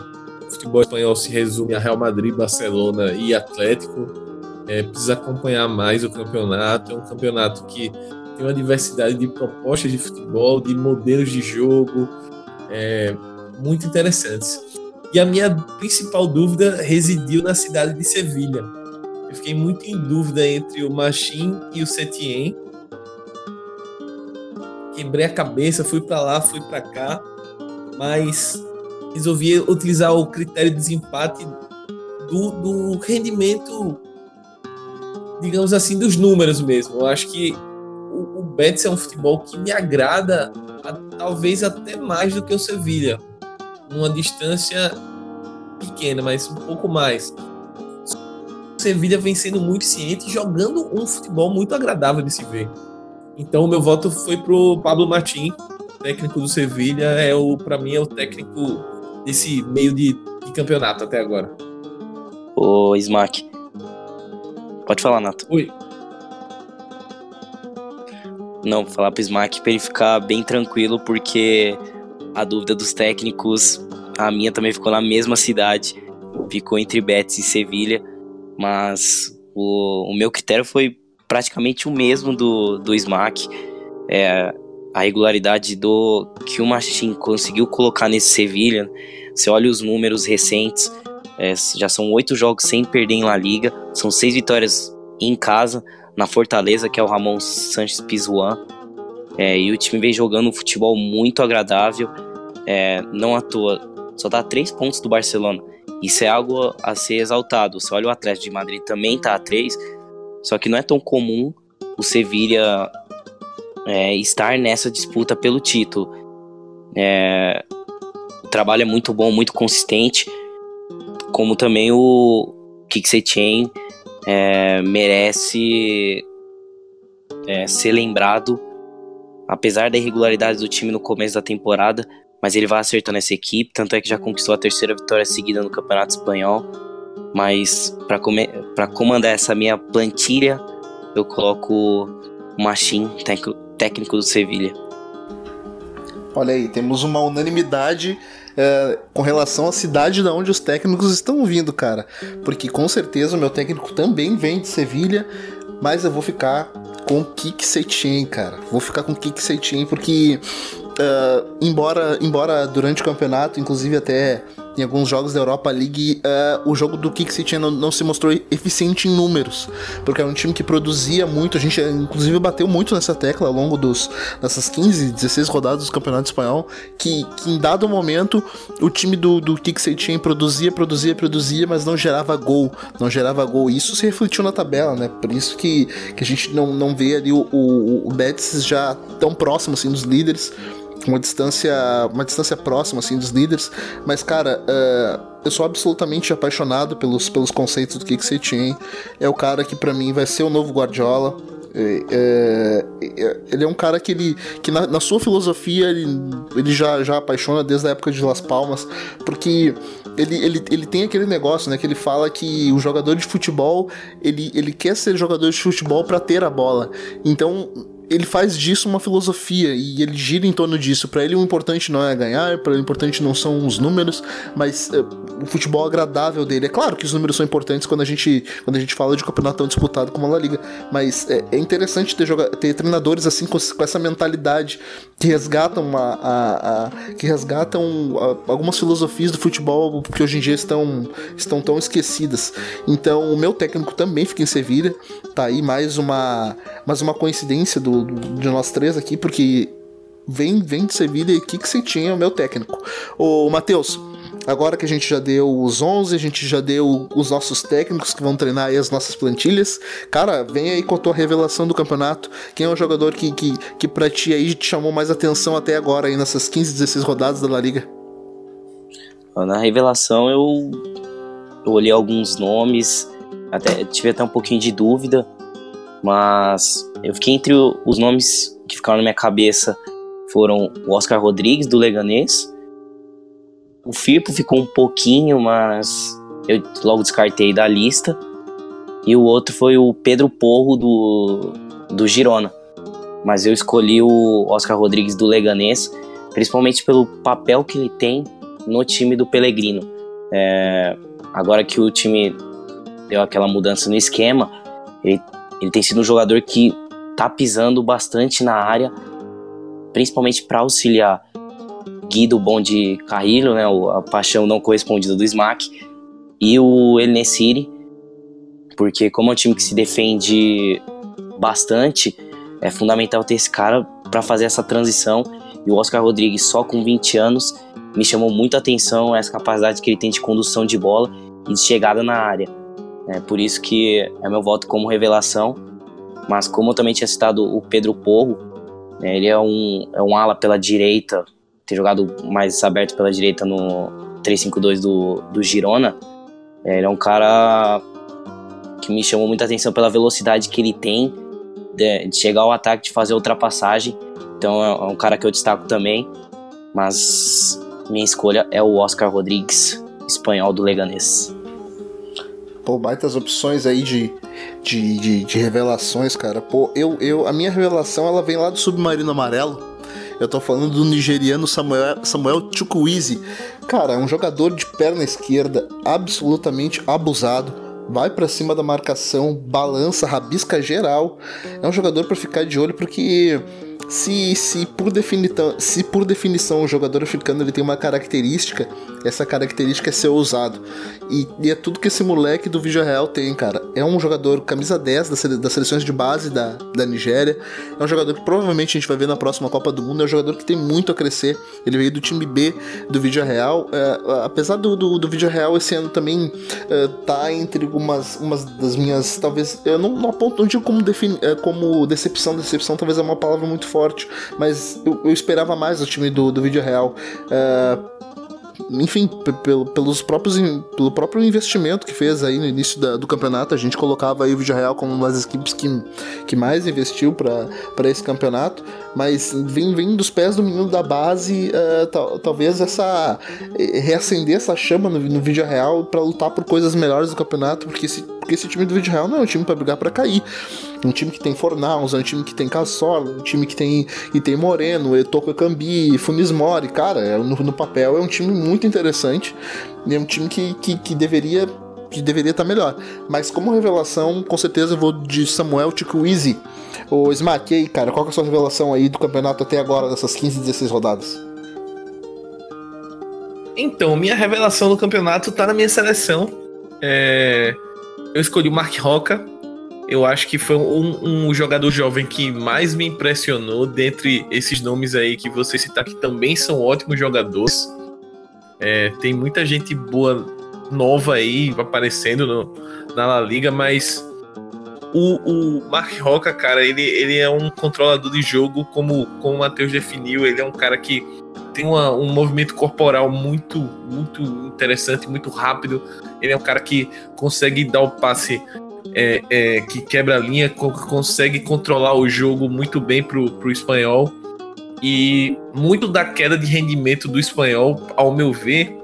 o futebol espanhol se resume a Real Madrid, Barcelona e Atlético, é, precisa acompanhar mais o campeonato. É um campeonato que tem uma diversidade de propostas de futebol, de modelos de jogo é, muito interessantes. E a minha principal dúvida residiu na cidade de Sevilha. Eu fiquei muito em dúvida entre o Machin e o Setien. Quebrei a cabeça, fui para lá, fui para cá, mas resolvi utilizar o critério de desempate do, do rendimento, digamos assim, dos números mesmo. Eu acho que o, o Betis é um futebol que me agrada, a, talvez até mais do que o Sevilha numa distância pequena, mas um pouco mais. Sevilha vem sendo muito ciente, jogando um futebol muito agradável de se ver. Então o meu voto foi pro Pablo Martin, técnico do Sevilha, é o para mim é o técnico desse meio de, de campeonato até agora. O Smack. Pode falar, Nato. Oi. Não, falar pro Smack pra ele ficar bem tranquilo, porque a dúvida dos técnicos, a minha também ficou na mesma cidade. Ficou entre Betis e Sevilha, mas o, o meu critério foi praticamente o mesmo do, do Smack. É, a regularidade do que o Machin conseguiu colocar nesse Sevilha. Você olha os números recentes, é, já são oito jogos sem perder em La Liga, são seis vitórias em casa, na Fortaleza, que é o Ramon Sanches Pizjuan. É, e o time vem jogando um futebol muito agradável, é, não à toa, só dá três pontos do Barcelona. Isso é algo a ser exaltado. Você olha o Atlético de Madrid também tá a três, só que não é tão comum o Sevilla é, estar nessa disputa pelo título. É, o trabalho é muito bom, muito consistente, como também o Kiksetien é, merece é, ser lembrado apesar da irregularidade do time no começo da temporada, mas ele vai acertando essa equipe, tanto é que já conquistou a terceira vitória seguida no Campeonato Espanhol. Mas para comandar essa minha plantilha, eu coloco o Machim, técnico do Sevilha. Olha aí, temos uma unanimidade é, com relação à cidade da onde os técnicos estão vindo, cara. Porque com certeza o meu técnico também vem de Sevilha, mas eu vou ficar com Kik Setien, cara. Vou ficar com Kik Setien porque, uh, embora, embora durante o campeonato, inclusive até em alguns jogos da Europa League, uh, o jogo do Kick City não, não, se mostrou eficiente em números, porque é um time que produzia muito, a gente inclusive bateu muito nessa tecla ao longo dos, dessas 15, 16 rodadas do Campeonato Espanhol, que, que em dado momento o time do, do Kick City produzia, produzia, produzia, mas não gerava gol, não gerava gol. Isso se refletiu na tabela, né? Por isso que, que a gente não, não vê ali o, o, o Betis já tão próximo assim dos líderes uma distância, uma distância próxima assim dos líderes, mas cara, uh, eu sou absolutamente apaixonado pelos, pelos conceitos do Kik Setien. É o cara que para mim vai ser o novo Guardiola. É, é, ele é um cara que ele que na, na, sua filosofia ele, ele já, já apaixona desde a época de Las Palmas, porque ele, ele, ele tem aquele negócio, né, que ele fala que o jogador de futebol ele, ele quer ser jogador de futebol para ter a bola. Então ele faz disso uma filosofia e ele gira em torno disso. Para ele o importante não é ganhar, para ele o importante não são os números, mas é, o futebol agradável dele. É claro que os números são importantes quando a gente, quando a gente fala de um campeonato tão disputado como a La Liga, mas é, é interessante ter, joga ter treinadores assim com, com, essa mentalidade que resgatam a, a, a que resgatam a, algumas filosofias do futebol que hoje em dia estão, estão tão esquecidas. Então o meu técnico também fica em Sevilha, tá aí mais uma mais uma coincidência do de nós três aqui, porque vem, vem de Sevilha e que você tinha o meu técnico. Ô, Matheus, agora que a gente já deu os 11, a gente já deu os nossos técnicos que vão treinar aí as nossas plantilhas, cara, vem aí com a tua revelação do campeonato. Quem é o jogador que, que, que pra ti aí te chamou mais atenção até agora aí nessas 15, 16 rodadas da La Liga? Na revelação eu, eu olhei alguns nomes, até tive até um pouquinho de dúvida, Mas eu fiquei entre os nomes que ficaram na minha cabeça foram o Oscar Rodrigues, do Leganês. O Firpo ficou um pouquinho, mas eu logo descartei da lista. E o outro foi o Pedro Porro, do, do Girona. Mas eu escolhi o Oscar Rodrigues, do Leganês, principalmente pelo papel que ele tem no time do Pellegrino. É, agora que o time deu aquela mudança no esquema, ele, ele tem sido um jogador que tá pisando bastante na área, principalmente para auxiliar Guido Bom de Carrilho, né, a paixão não correspondida do Smack, e o El Nessiri, porque como é um time que se defende bastante, é fundamental ter esse cara para fazer essa transição. E o Oscar Rodrigues, só com 20 anos, me chamou muita atenção essa capacidade que ele tem de condução de bola e de chegada na área. É por isso que é meu voto como revelação. Mas como eu também tinha citado o Pedro Porro, né, ele é um, é um ala pela direita, ter jogado mais aberto pela direita no 3-5-2 do, do Girona. É, ele é um cara que me chamou muita atenção pela velocidade que ele tem de, de chegar ao ataque, de fazer ultrapassagem. Então é, é um cara que eu destaco também. Mas minha escolha é o Oscar Rodrigues, espanhol do Leganês. Pô, baitas opções aí de, de, de, de, revelações, cara. Pô, eu, eu, a minha revelação ela vem lá do Submarino Amarelo. Eu tô falando do nigeriano Samuel, Samuel Chukwueze. Cara, é um jogador de perna esquerda absolutamente abusado. Vai para cima da marcação, balança, rabisca geral. É um jogador para ficar de olho porque se, se, por definição, se por definição o jogador africano ele tem uma característica, essa característica é ser ousado. E, e é tudo que esse moleque do Vídeo Real tem, cara. É um jogador camisa 10 das, das seleções de base da, da Nigéria. É um jogador que provavelmente a gente vai ver na próxima Copa do Mundo. É um jogador que tem muito a crescer. Ele veio do time B do Vídeo Real. É, apesar do, do, do Vídeo Real esse ano também é, tá entre umas, umas das minhas. Talvez. Eu não, não aponto, não digo como, defini, é, como decepção. Decepção talvez é uma palavra muito forte, mas eu, eu esperava mais do time do, do vídeo real. Uh, enfim, pelos próprios, pelo próprio investimento que fez aí no início da, do campeonato, a gente colocava aí o Vídeo Real como uma das equipes que, que mais investiu para esse campeonato, mas vem, vem dos pés do menino da base, uh, tal, talvez essa reacender essa chama no, no Vídeo Real para lutar por coisas melhores do campeonato, porque esse, porque esse time do Vídeo Real não é um time para brigar para cair. Um time que tem Fornaus, um time que tem Cassola, um time que tem, e tem Moreno, Etoko Cambi, Funis Mori. Cara, é, no, no, papel é um time muito interessante. É um time que, que, que deveria que deveria estar tá melhor. Mas como revelação, com certeza eu vou de Samuel Easy. Ô Smack, aí, cara, qual é a sua revelação aí do campeonato até agora, dessas 15, 16 rodadas? Então, minha revelação do campeonato tá na minha seleção. É... Eu escolhi o Mark Roca, eu acho que foi um, um, jogador jovem que mais me impressionou dentre esses nomes aí que você citar que também são ótimos jogadores. É, tem muita gente boa nova aí aparecendo no, na La Liga, mas o, o Mark Roca, cara, ele, ele é um controlador de jogo, como, como o Matheus definiu, ele é um cara que tem uma, um movimento corporal muito, muito interessante, muito rápido. Ele é um cara que consegue dar o passe é, é, que quebra a linha, consegue controlar o jogo muito bem pro, pro espanhol. E muito da queda de rendimento do espanhol, ao meu ver,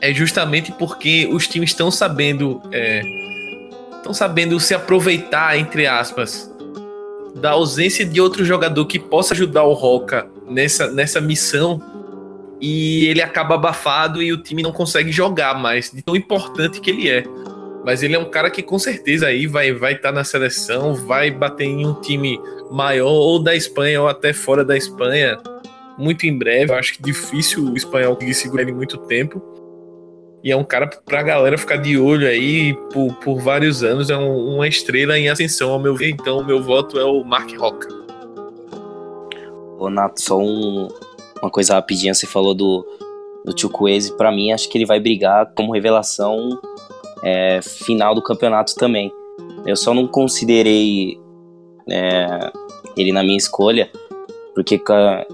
é justamente porque os times estão sabendo. estão é, sabendo se aproveitar, entre aspas, da ausência de outro jogador que possa ajudar o Roca nessa, nessa missão. E ele acaba abafado e o time não consegue jogar mais, de tão importante que ele é. Mas ele é um cara que com certeza aí vai vai estar tá na seleção, vai bater em um time maior ou da Espanha ou até fora da Espanha muito em breve. Eu acho que difícil o espanhol conseguir segurar ele muito tempo. E é um cara pra galera ficar de olho aí por, por vários anos. É um, uma estrela em ascensão, ao meu ver. Então, o meu voto é o Mark Roca. Ô, Nato, só um, uma coisa rapidinha. Você falou do, do Chukwueze. Pra mim, acho que ele vai brigar como revelação é, final do campeonato também. Eu só não considerei é, ele na minha escolha, porque,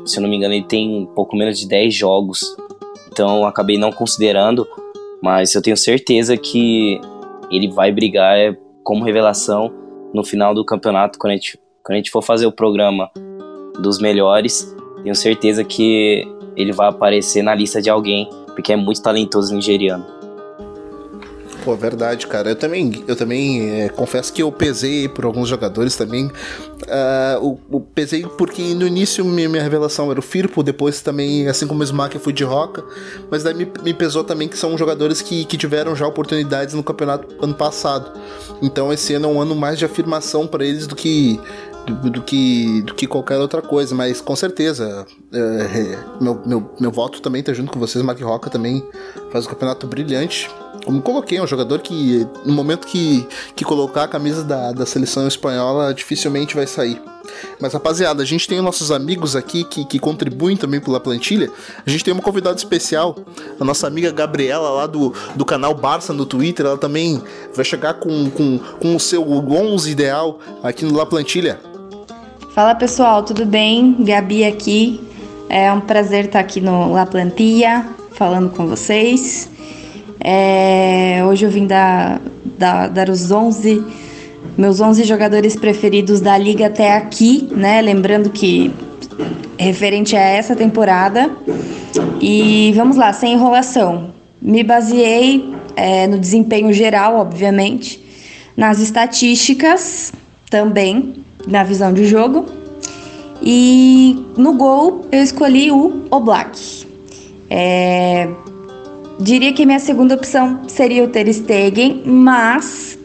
se eu não me engano, ele tem pouco menos de 10 jogos. Então acabei não considerando, mas eu tenho certeza que ele vai brigar é, como revelação no final do campeonato, quando a gente, quando a gente for fazer o programa dos melhores, tenho certeza que ele vai aparecer na lista de alguém, porque é muito talentoso nigeriano. Pô, verdade, cara. Eu também, eu também é, confesso que eu pesei por alguns jogadores também. Uh, o, o, pesei porque no início minha, minha, revelação era o Firpo, depois também, assim como o Smack, eu fui de Roca. Mas daí me, me, pesou também que são jogadores que, que tiveram já oportunidades no campeonato ano passado. Então esse ano é um ano mais de afirmação para eles do que do, do, que, do que qualquer outra coisa, mas com certeza é, é, meu, meu, meu voto também tá junto com vocês, Mark Roca também faz um campeonato brilhante. Como coloquei, é um jogador que no momento que, que colocar a camisa da, da seleção espanhola dificilmente vai sair. Mas rapaziada, a gente tem nossos amigos aqui que, que contribuem também pela plantilha. A gente tem uma convidada especial, a nossa amiga Gabriela lá do, do canal Barça no Twitter. Ela também vai chegar com, com, com o seu 11 ideal aqui no La Plantilha. Fala pessoal, tudo bem? Gabi aqui. É um prazer estar aqui no La Plantia falando com vocês. É, hoje eu vim dar, dar, os 11, meus 11 jogadores preferidos da liga até aqui, né? Lembrando que referente a essa temporada. E vamos lá, sem enrolação. Me baseei é, no desempenho geral, obviamente, nas estatísticas também na visão de jogo. E no gol eu escolhi o Oblak. É, diria que minha segunda opção seria o Ter Stegen, mas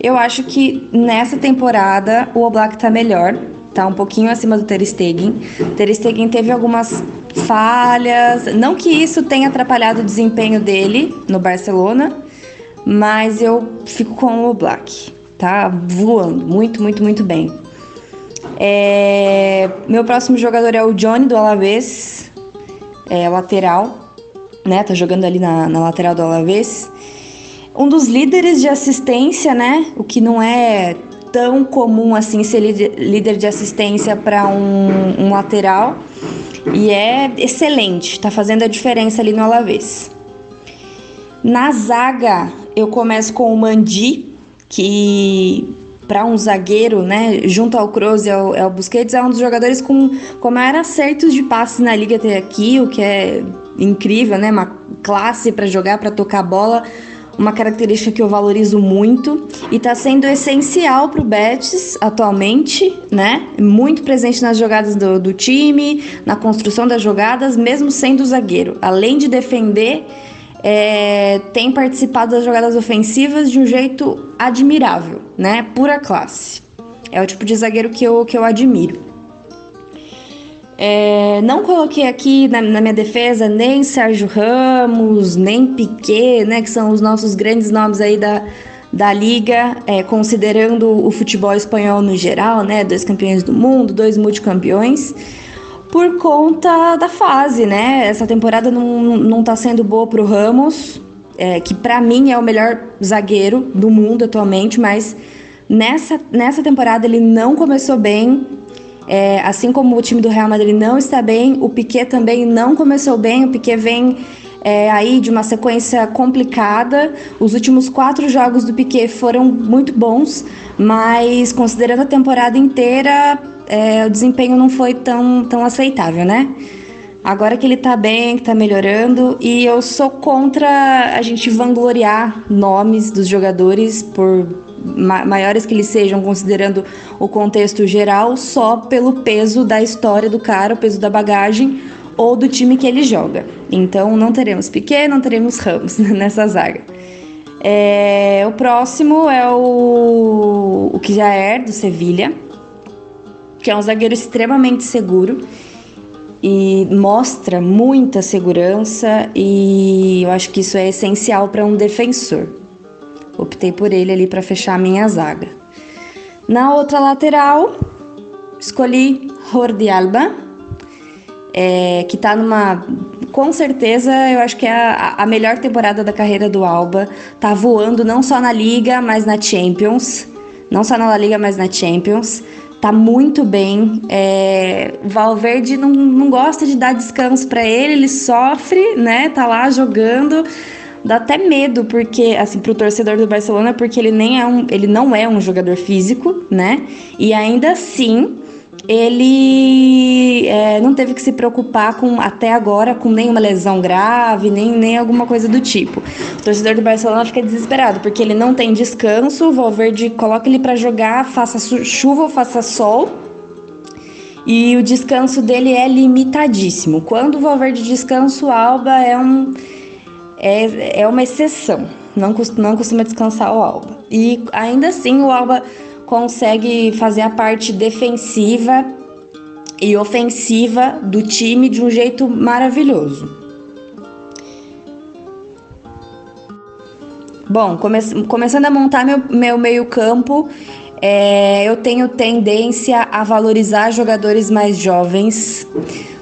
eu acho que nessa temporada o Oblak tá melhor, tá um pouquinho acima do Ter Stegen. Ter Stegen teve algumas falhas, não que isso tenha atrapalhado o desempenho dele no Barcelona, mas eu fico com o Oblak. Tá voando muito, muito, muito bem. É, meu próximo jogador é o Johnny do Alavés, é, lateral, né? Tá jogando ali na, na lateral do Alavés. Um dos líderes de assistência, né? O que não é tão comum assim ser líder de assistência para um, um, lateral. E é excelente, tá fazendo a diferença ali no Alavés. Na zaga, eu começo com o Mandi, que para um zagueiro, né, junto ao Kroos e ao, ao Busquets, é um dos jogadores com, com maior acertos de passes na liga até aqui, o que é incrível, né, uma classe para jogar, para tocar bola, uma característica que eu valorizo muito e está sendo essencial para o Betis atualmente, né? Muito presente nas jogadas do, do time, na construção das jogadas, mesmo sendo zagueiro. Além de defender, é, tem participado das jogadas ofensivas de um jeito admirável, né? Pura classe. É o tipo de zagueiro que eu, que eu admiro. É, não coloquei aqui na, na, minha defesa nem Sérgio Ramos, nem Piquet, né? Que são os nossos grandes nomes aí da, da liga, é, considerando o futebol espanhol no geral, né? Dois campeões do mundo, dois multicampeões por conta da fase, né? Essa temporada não, não tá sendo boa pro Ramos, é, que para mim é o melhor zagueiro do mundo atualmente, mas nessa, nessa temporada ele não começou bem. É, assim como o time do Real Madrid não está bem, o Piquet também não começou bem. O Piquet vem é, aí de uma sequência complicada. Os últimos quatro jogos do Piquet foram muito bons, mas considerando a temporada inteira, é, o desempenho não foi tão, tão aceitável, né? Agora que ele tá bem, que tá melhorando, e eu sou contra a gente vangloriar nomes dos jogadores por maiores que eles sejam, considerando o contexto geral, só pelo peso da história do cara, o peso da bagagem ou do time que ele joga. Então não teremos Piquet, não teremos Ramos nessa zaga. É, o próximo é o, o que já é do Sevilha, que é um zagueiro extremamente seguro e mostra muita segurança e eu acho que isso é essencial para um defensor. Optei por ele ali para fechar a minha zaga. Na outra lateral, escolhi Jordi Alba, é, que está numa. Com certeza, eu acho que é a, a melhor temporada da carreira do Alba. Tá voando não só na Liga, mas na Champions. Não só na Liga, mas na Champions tá muito bem. É, Valverde não, não gosta de dar descanso para ele, ele sofre, né? Tá lá jogando, dá até medo, porque, assim, pro torcedor do Barcelona, porque ele nem é um. ele não é um jogador físico, né? E ainda assim ele é, não teve que se preocupar com até agora com nenhuma lesão grave, nem, nem alguma coisa do tipo. O torcedor do Barcelona fica desesperado porque ele não tem descanso. O Valverde coloca ele para jogar, faça chuva ou faça sol. E o descanso dele é limitadíssimo. Quando o Valverde descansa, o Alba é um é, é uma exceção. Não, não costuma descansar o Alba. E ainda assim o Alba consegue fazer a parte defensiva e ofensiva do time de um jeito maravilhoso. Bom, come começando a montar meu, meu meio-campo, é, eu tenho tendência a valorizar jogadores mais jovens.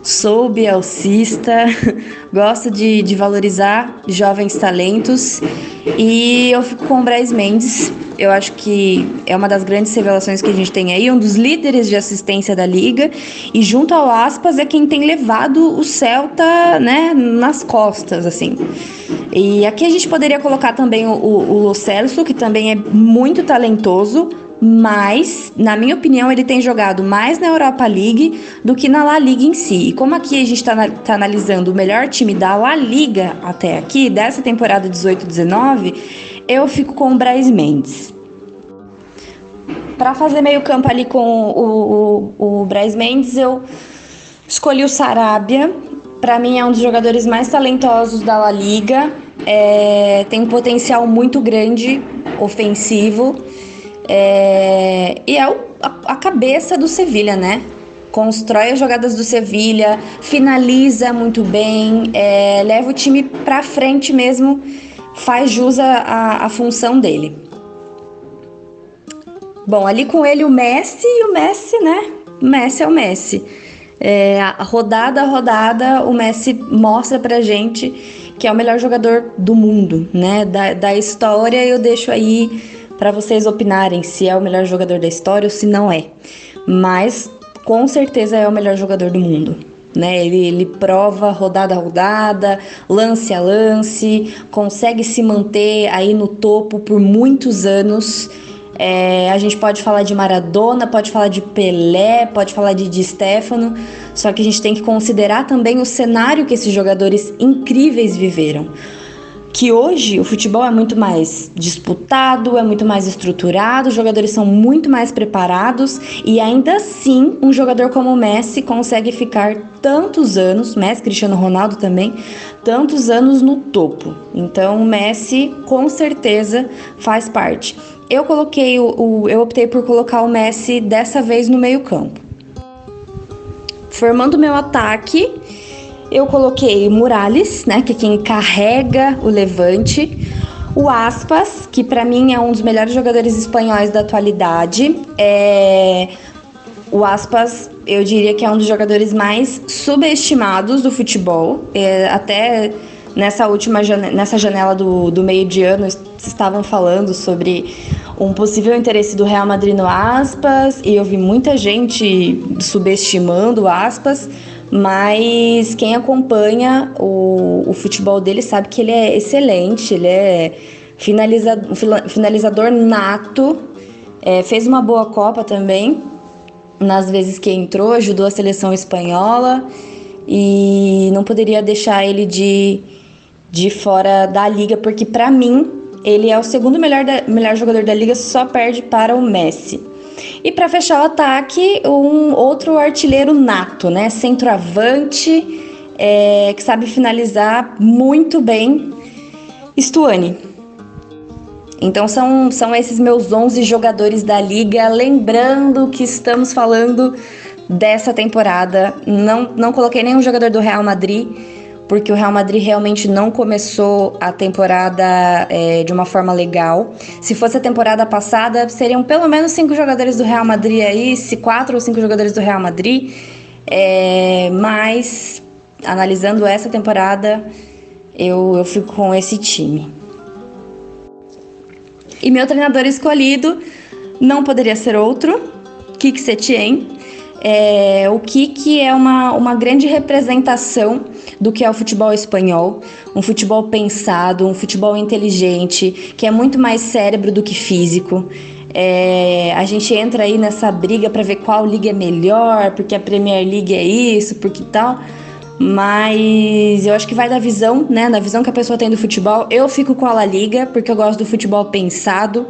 Sou bielcista, gosto de, de valorizar jovens talentos e eu fico com o Braz Mendes eu acho que é uma das grandes revelações que a gente tem aí, um dos líderes de assistência da liga, e junto ao Aspas é quem tem levado o Celta, né, nas costas, assim. E aqui a gente poderia colocar também o, o, o Celso, que também é muito talentoso, mas, na minha opinião, ele tem jogado mais na Europa League do que na La Liga em si. E como aqui a gente está tá analisando o melhor time da La Liga até aqui, dessa temporada 18-19, eu fico com o Braz Mendes. Para fazer meio campo ali com o, o, o Braz Mendes, eu escolhi o Sarabia. Para mim é um dos jogadores mais talentosos da La Liga. É, tem um potencial muito grande ofensivo. É, e é o, a, a cabeça do Sevilha, né? constrói as jogadas do Sevilha, finaliza muito bem, é, leva o time para frente mesmo faz jus à, função dele. Bom, ali com ele o Messi e o Messi, né? O Messi é o Messi. É, rodada a rodada, o Messi mostra pra gente que é o melhor jogador do mundo, né? Da, da história, eu deixo aí para vocês opinarem se é o melhor jogador da história ou se não é. Mas com certeza é o melhor jogador do mundo né? Ele, ele prova rodada a rodada, lance a lance, consegue se manter aí no topo por muitos anos. É, a gente pode falar de Maradona, pode falar de Pelé, pode falar de Di Stefano, só que a gente tem que considerar também o cenário que esses jogadores incríveis viveram que hoje o futebol é muito mais disputado, é muito mais estruturado, os jogadores são muito mais preparados e ainda assim um jogador como o Messi consegue ficar tantos anos, Messi, Cristiano Ronaldo também, tantos anos no topo. Então o Messi com certeza faz parte. Eu coloquei o, o eu optei por colocar o Messi dessa vez no meio-campo. Formando meu ataque, eu coloquei o Murales, né, que é quem carrega o Levante, o Aspas, que para mim é um dos melhores jogadores espanhóis da atualidade. É... O Aspas, eu diria que é um dos jogadores mais subestimados do futebol. É, até nessa última janela, nessa janela do, do meio de ano, estavam falando sobre um possível interesse do Real Madrid no Aspas, e eu vi muita gente subestimando o Aspas mas quem acompanha o, o futebol dele sabe que ele é excelente, ele é finalizador, finalizador nato, é, fez uma boa Copa também, nas vezes que entrou, ajudou a seleção espanhola e não poderia deixar ele de, de fora da liga, porque para mim ele é o segundo melhor, da, melhor jogador da liga, só perde para o Messi. E para fechar o ataque, um outro artilheiro nato, né? Centroavante, é, que sabe finalizar muito bem, Stuani. Então são, são esses meus 11 jogadores da liga, lembrando que estamos falando dessa temporada. Não, não coloquei nenhum jogador do Real Madrid porque o Real Madrid realmente não começou a temporada é, de uma forma legal. Se fosse a temporada passada, seriam pelo menos cinco jogadores do Real Madrid aí, se quatro ou cinco jogadores do Real Madrid. É, mas, analisando essa temporada, eu, eu fico com esse time. E meu treinador escolhido não poderia ser outro, Kik Setien. É, o Kik é uma, uma grande representação do que é o futebol espanhol, um futebol pensado, um futebol inteligente, que é muito mais cérebro do que físico. É, a gente entra aí nessa briga para ver qual liga é melhor, porque a Premier League é isso, porque tal. Mas eu acho que vai da visão, né? Da visão que a pessoa tem do futebol. Eu fico com a La Liga, porque eu gosto do futebol pensado.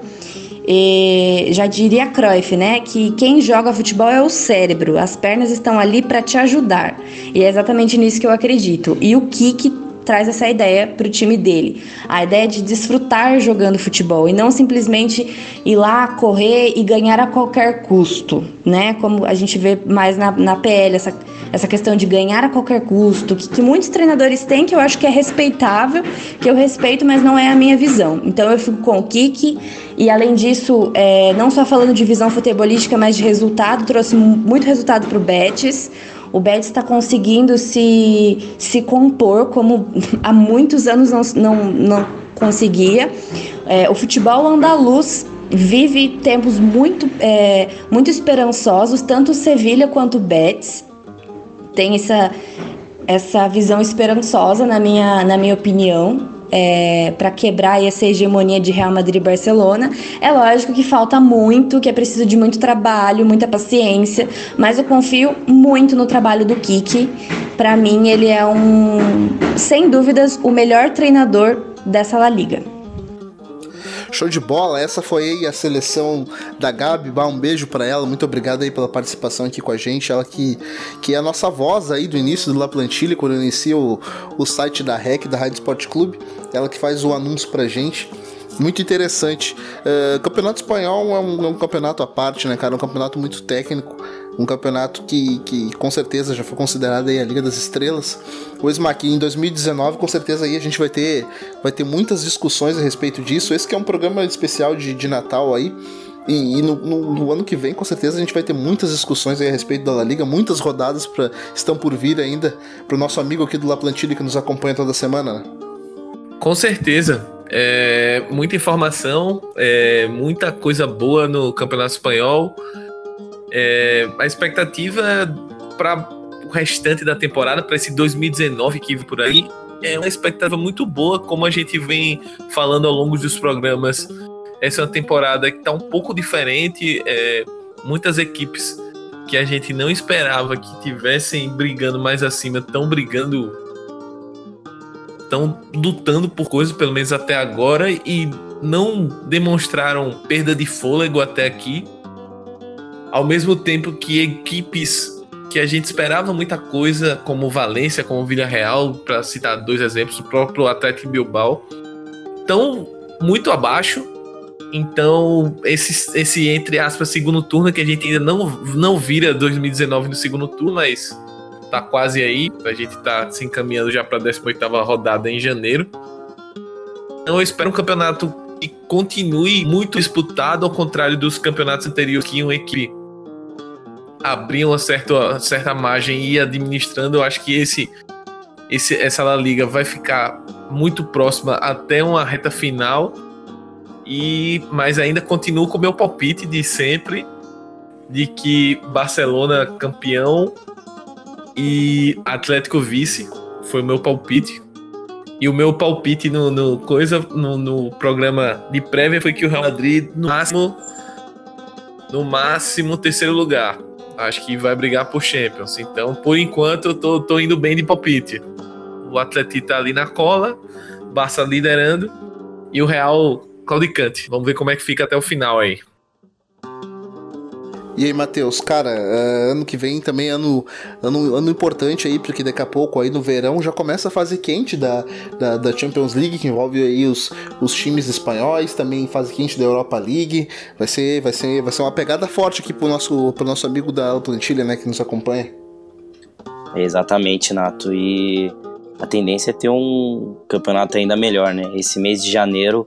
E já diria Cruyff, né, que quem joga futebol é o cérebro, as pernas estão ali para te ajudar. E é exatamente nisso que eu acredito. E o Kik traz essa ideia para o time dele. A ideia de desfrutar jogando futebol e não simplesmente ir lá correr e ganhar a qualquer custo, né? Como a gente vê mais na, na PL, essa, essa questão de ganhar a qualquer custo, que, que muitos treinadores têm, que eu acho que é respeitável, que eu respeito, mas não é a minha visão. Então eu fico com o Kiki e além disso, é, não só falando de visão futebolística, mas de resultado, trouxe muito resultado para o Betis. O Betis está conseguindo se, se compor como há muitos anos não, não, não conseguia. É, o futebol andaluz vive tempos muito, é, muito esperançosos, tanto Sevilha quanto o Betis tem essa, essa visão esperançosa, na minha, na minha opinião é, para quebrar essa hegemonia de Real Madrid e Barcelona. É lógico que falta muito, que é preciso de muito trabalho, muita paciência, mas eu confio muito no trabalho do Kiki. Para mim, ele é um, sem dúvidas, o melhor treinador dessa La Liga. Show de bola, essa foi a seleção da Gabi, um beijo para ela, muito obrigado aí pela participação aqui com a gente, ela que, que é a nossa voz aí do início do La Plantilha, quando inicia o, o site da REC, da Rádio Sport Clube, ela que faz o anúncio pra gente, muito interessante. Uh, campeonato espanhol é um, é um, campeonato à parte, né, cara? Um campeonato muito técnico um campeonato que, que com certeza já foi considerado aí a Liga das Estrelas. O Smack em 2019 com certeza aí a gente vai ter, vai ter muitas discussões a respeito disso. Esse que é um programa especial de, de Natal aí. E, e no, no, no, ano que vem, com certeza, a gente vai ter muitas discussões a respeito da La Liga, muitas rodadas pra, estão por vir ainda para o nosso amigo aqui do La Plantilha que nos acompanha toda semana. Né? Com certeza. É, muita informação, é, muita coisa boa no Campeonato Espanhol. É, a expectativa para o restante da temporada, para esse 2019 que vem por aí, é uma expectativa muito boa, como a gente vem falando ao longo dos programas. Essa é uma temporada que está um pouco diferente. É, muitas equipes que a gente não esperava que tivessem brigando mais acima, estão brigando, estão lutando por coisas, pelo menos até agora, e não demonstraram perda de fôlego até aqui ao mesmo tempo que equipes que a gente esperava muita coisa, como Valência, como Villarreal, para citar dois exemplos, o próprio Atlético Bilbao, estão muito abaixo. Então, esse, esse, entre aspas, segundo turno, que a gente ainda não, não vira 2019 no segundo turno, mas tá quase aí. A gente tá se encaminhando já para a 18 rodada em janeiro. Então, eu espero um campeonato que continue muito disputado, ao contrário dos campeonatos anteriores, que uma equipe abrir uma certa, certa margem e ir administrando, eu acho que esse, esse essa La Liga vai ficar muito próxima até uma reta final. E mas ainda continuo com o meu palpite de sempre de que Barcelona campeão e Atlético vice foi o meu palpite. E o meu palpite no, no coisa no, no, programa de prévia foi que o Real Madrid no máximo no máximo terceiro lugar acho que vai brigar por Champions. Então, por enquanto, eu tô, tô indo bem de palpite. O Atlético tá ali na cola, Barça liderando e o Real claudicante. Vamos ver como é que fica até o final aí. E aí, Matheus, cara, uh, ano que vem também ano, ano, ano importante aí, porque daqui a pouco aí no verão já começa a fase quente da, da, da, Champions League, que envolve aí os, os times espanhóis, também fase quente da Europa League. Vai ser, vai ser, vai ser uma pegada forte aqui pro nosso, pro nosso amigo da Plantilha, né, que nos acompanha. Exatamente, Nato. E a tendência é ter um campeonato ainda melhor, né? Esse mês de janeiro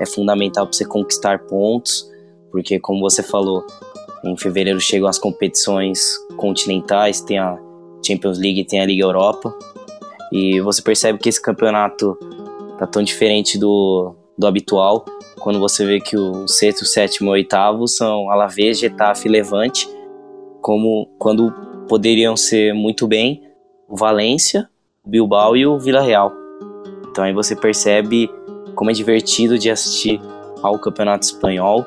é fundamental para você conquistar pontos, porque como você falou, em fevereiro chegam as competições continentais, tem a Champions League, tem a Liga Europa. E você percebe que esse campeonato tá tão diferente do, do habitual, quando você vê que o sexto, o sétimo e o oitavo são Alavés, Getafe e Levante, como quando poderiam ser muito bem o Valência, Bilbao e o Vila Real. Então aí você percebe como é divertido de assistir ao Campeonato Espanhol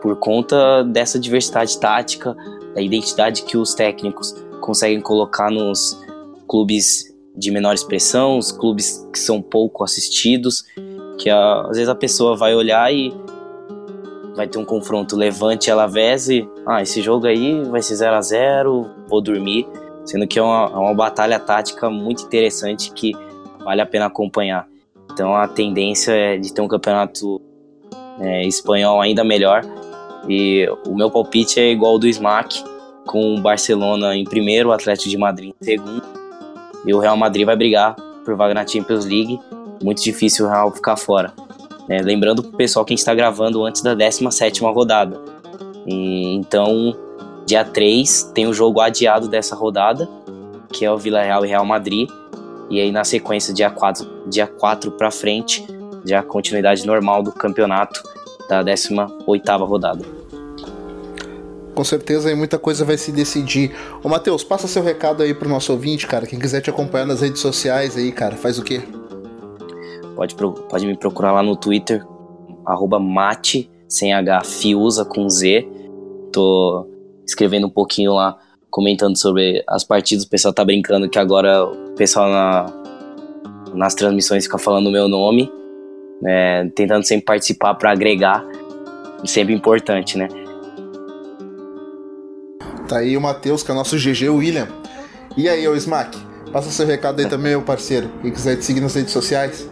por conta dessa diversidade tática, da identidade que os técnicos conseguem colocar nos clubes de menor expressão, os clubes que são pouco assistidos, que a, às vezes a pessoa vai olhar e vai ter um confronto Levante Alavés e ah, esse jogo aí vai ser 0 a 0 vou dormir, sendo que é uma, é uma batalha tática muito interessante que vale a pena acompanhar. Então a tendência é de ter um campeonato é, espanhol ainda melhor e o meu palpite é igual ao do Smack, com o Barcelona em primeiro, o Atlético de Madrid em segundo e o Real Madrid vai brigar por vaga na Champions League. Muito difícil o Real ficar fora. É, lembrando pro pessoal que a gente está gravando antes da 17 rodada. E, então, dia 3 tem o jogo adiado dessa rodada, que é o Vila Real e Real Madrid. E aí, na sequência, dia 4, dia 4 para frente, já a continuidade normal do campeonato da 18 rodada. Com certeza aí muita coisa vai se decidir. Ô Matheus, passa seu recado aí pro nosso ouvinte, cara. Quem quiser te acompanhar nas redes sociais aí, cara, faz o quê? Pode, pode me procurar lá no Twitter, arroba mate, sem H, fiusa com Z. Tô escrevendo um pouquinho lá, comentando sobre as partidas. O pessoal tá brincando que agora o pessoal na, nas transmissões fica falando o meu nome, né, tentando sempre participar para agregar, sempre importante, né? Tá aí o Matheus, que é o nosso GG William. E aí, ô Smack, passa seu recado aí também, meu parceiro. Quem quiser te seguir nas redes sociais.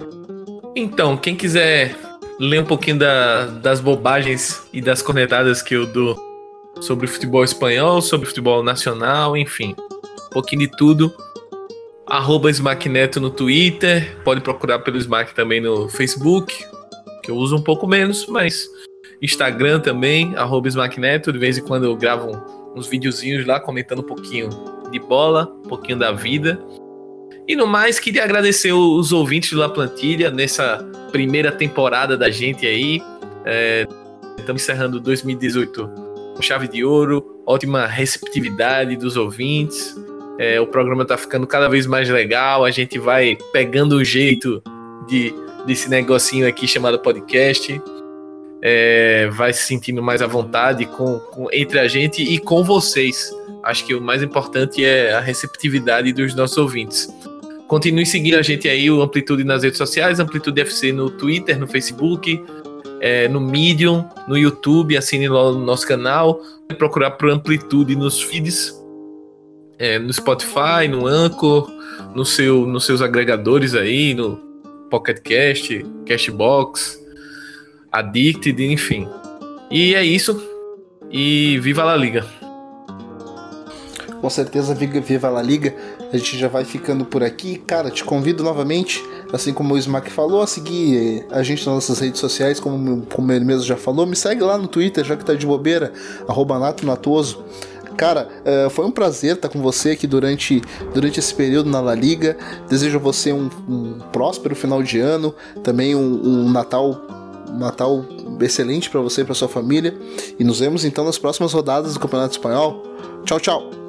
Então, quem quiser ler um pouquinho da, das bobagens e das cornetadas que eu dou sobre futebol espanhol, sobre futebol nacional, enfim, um pouquinho de tudo. Arroba Smackneto no Twitter, pode procurar pelo Smack também no Facebook, que eu uso um pouco menos, mas Instagram também, arroba Smackneto, de vez em quando eu gravo uns videozinhos lá comentando um pouquinho de bola, um pouquinho da vida. E no mais, queria agradecer os ouvintes da Plantilha nessa primeira temporada da gente aí. É, estamos encerrando 2018 com chave de ouro, ótima receptividade dos ouvintes. É, o programa está ficando cada vez mais legal, a gente vai pegando o jeito de, desse negocinho aqui chamado podcast. É, vai se sentindo mais à vontade com, com, entre a gente e com vocês. Acho que o mais importante é a receptividade dos nossos ouvintes. Continue seguindo a gente aí, o Amplitude nas redes sociais, Amplitude FC no Twitter, no Facebook, é, no Medium, no YouTube, assine lá no nosso canal. Procurar por Amplitude nos feeds, é, no Spotify, no Anchor, no seu, nos seus agregadores aí, no Pocket Cast, Cashbox, Addicted, enfim. E é isso. E viva a Liga! Com certeza, viva a Liga. A gente já vai ficando por aqui. Cara, te convido novamente, assim como o Smack falou, a seguir a gente nas nossas redes sociais, como, como ele mesmo já falou. Me segue lá no Twitter, já que tá de bobeira, arroba Nato Natoso. Cara, uh, foi um prazer estar com você aqui durante, durante esse período na La Liga. Desejo a você um, um próspero final de ano, também um, um Natal Natal excelente para você e para sua família. E nos vemos então nas próximas rodadas do Campeonato Espanhol. Tchau, tchau.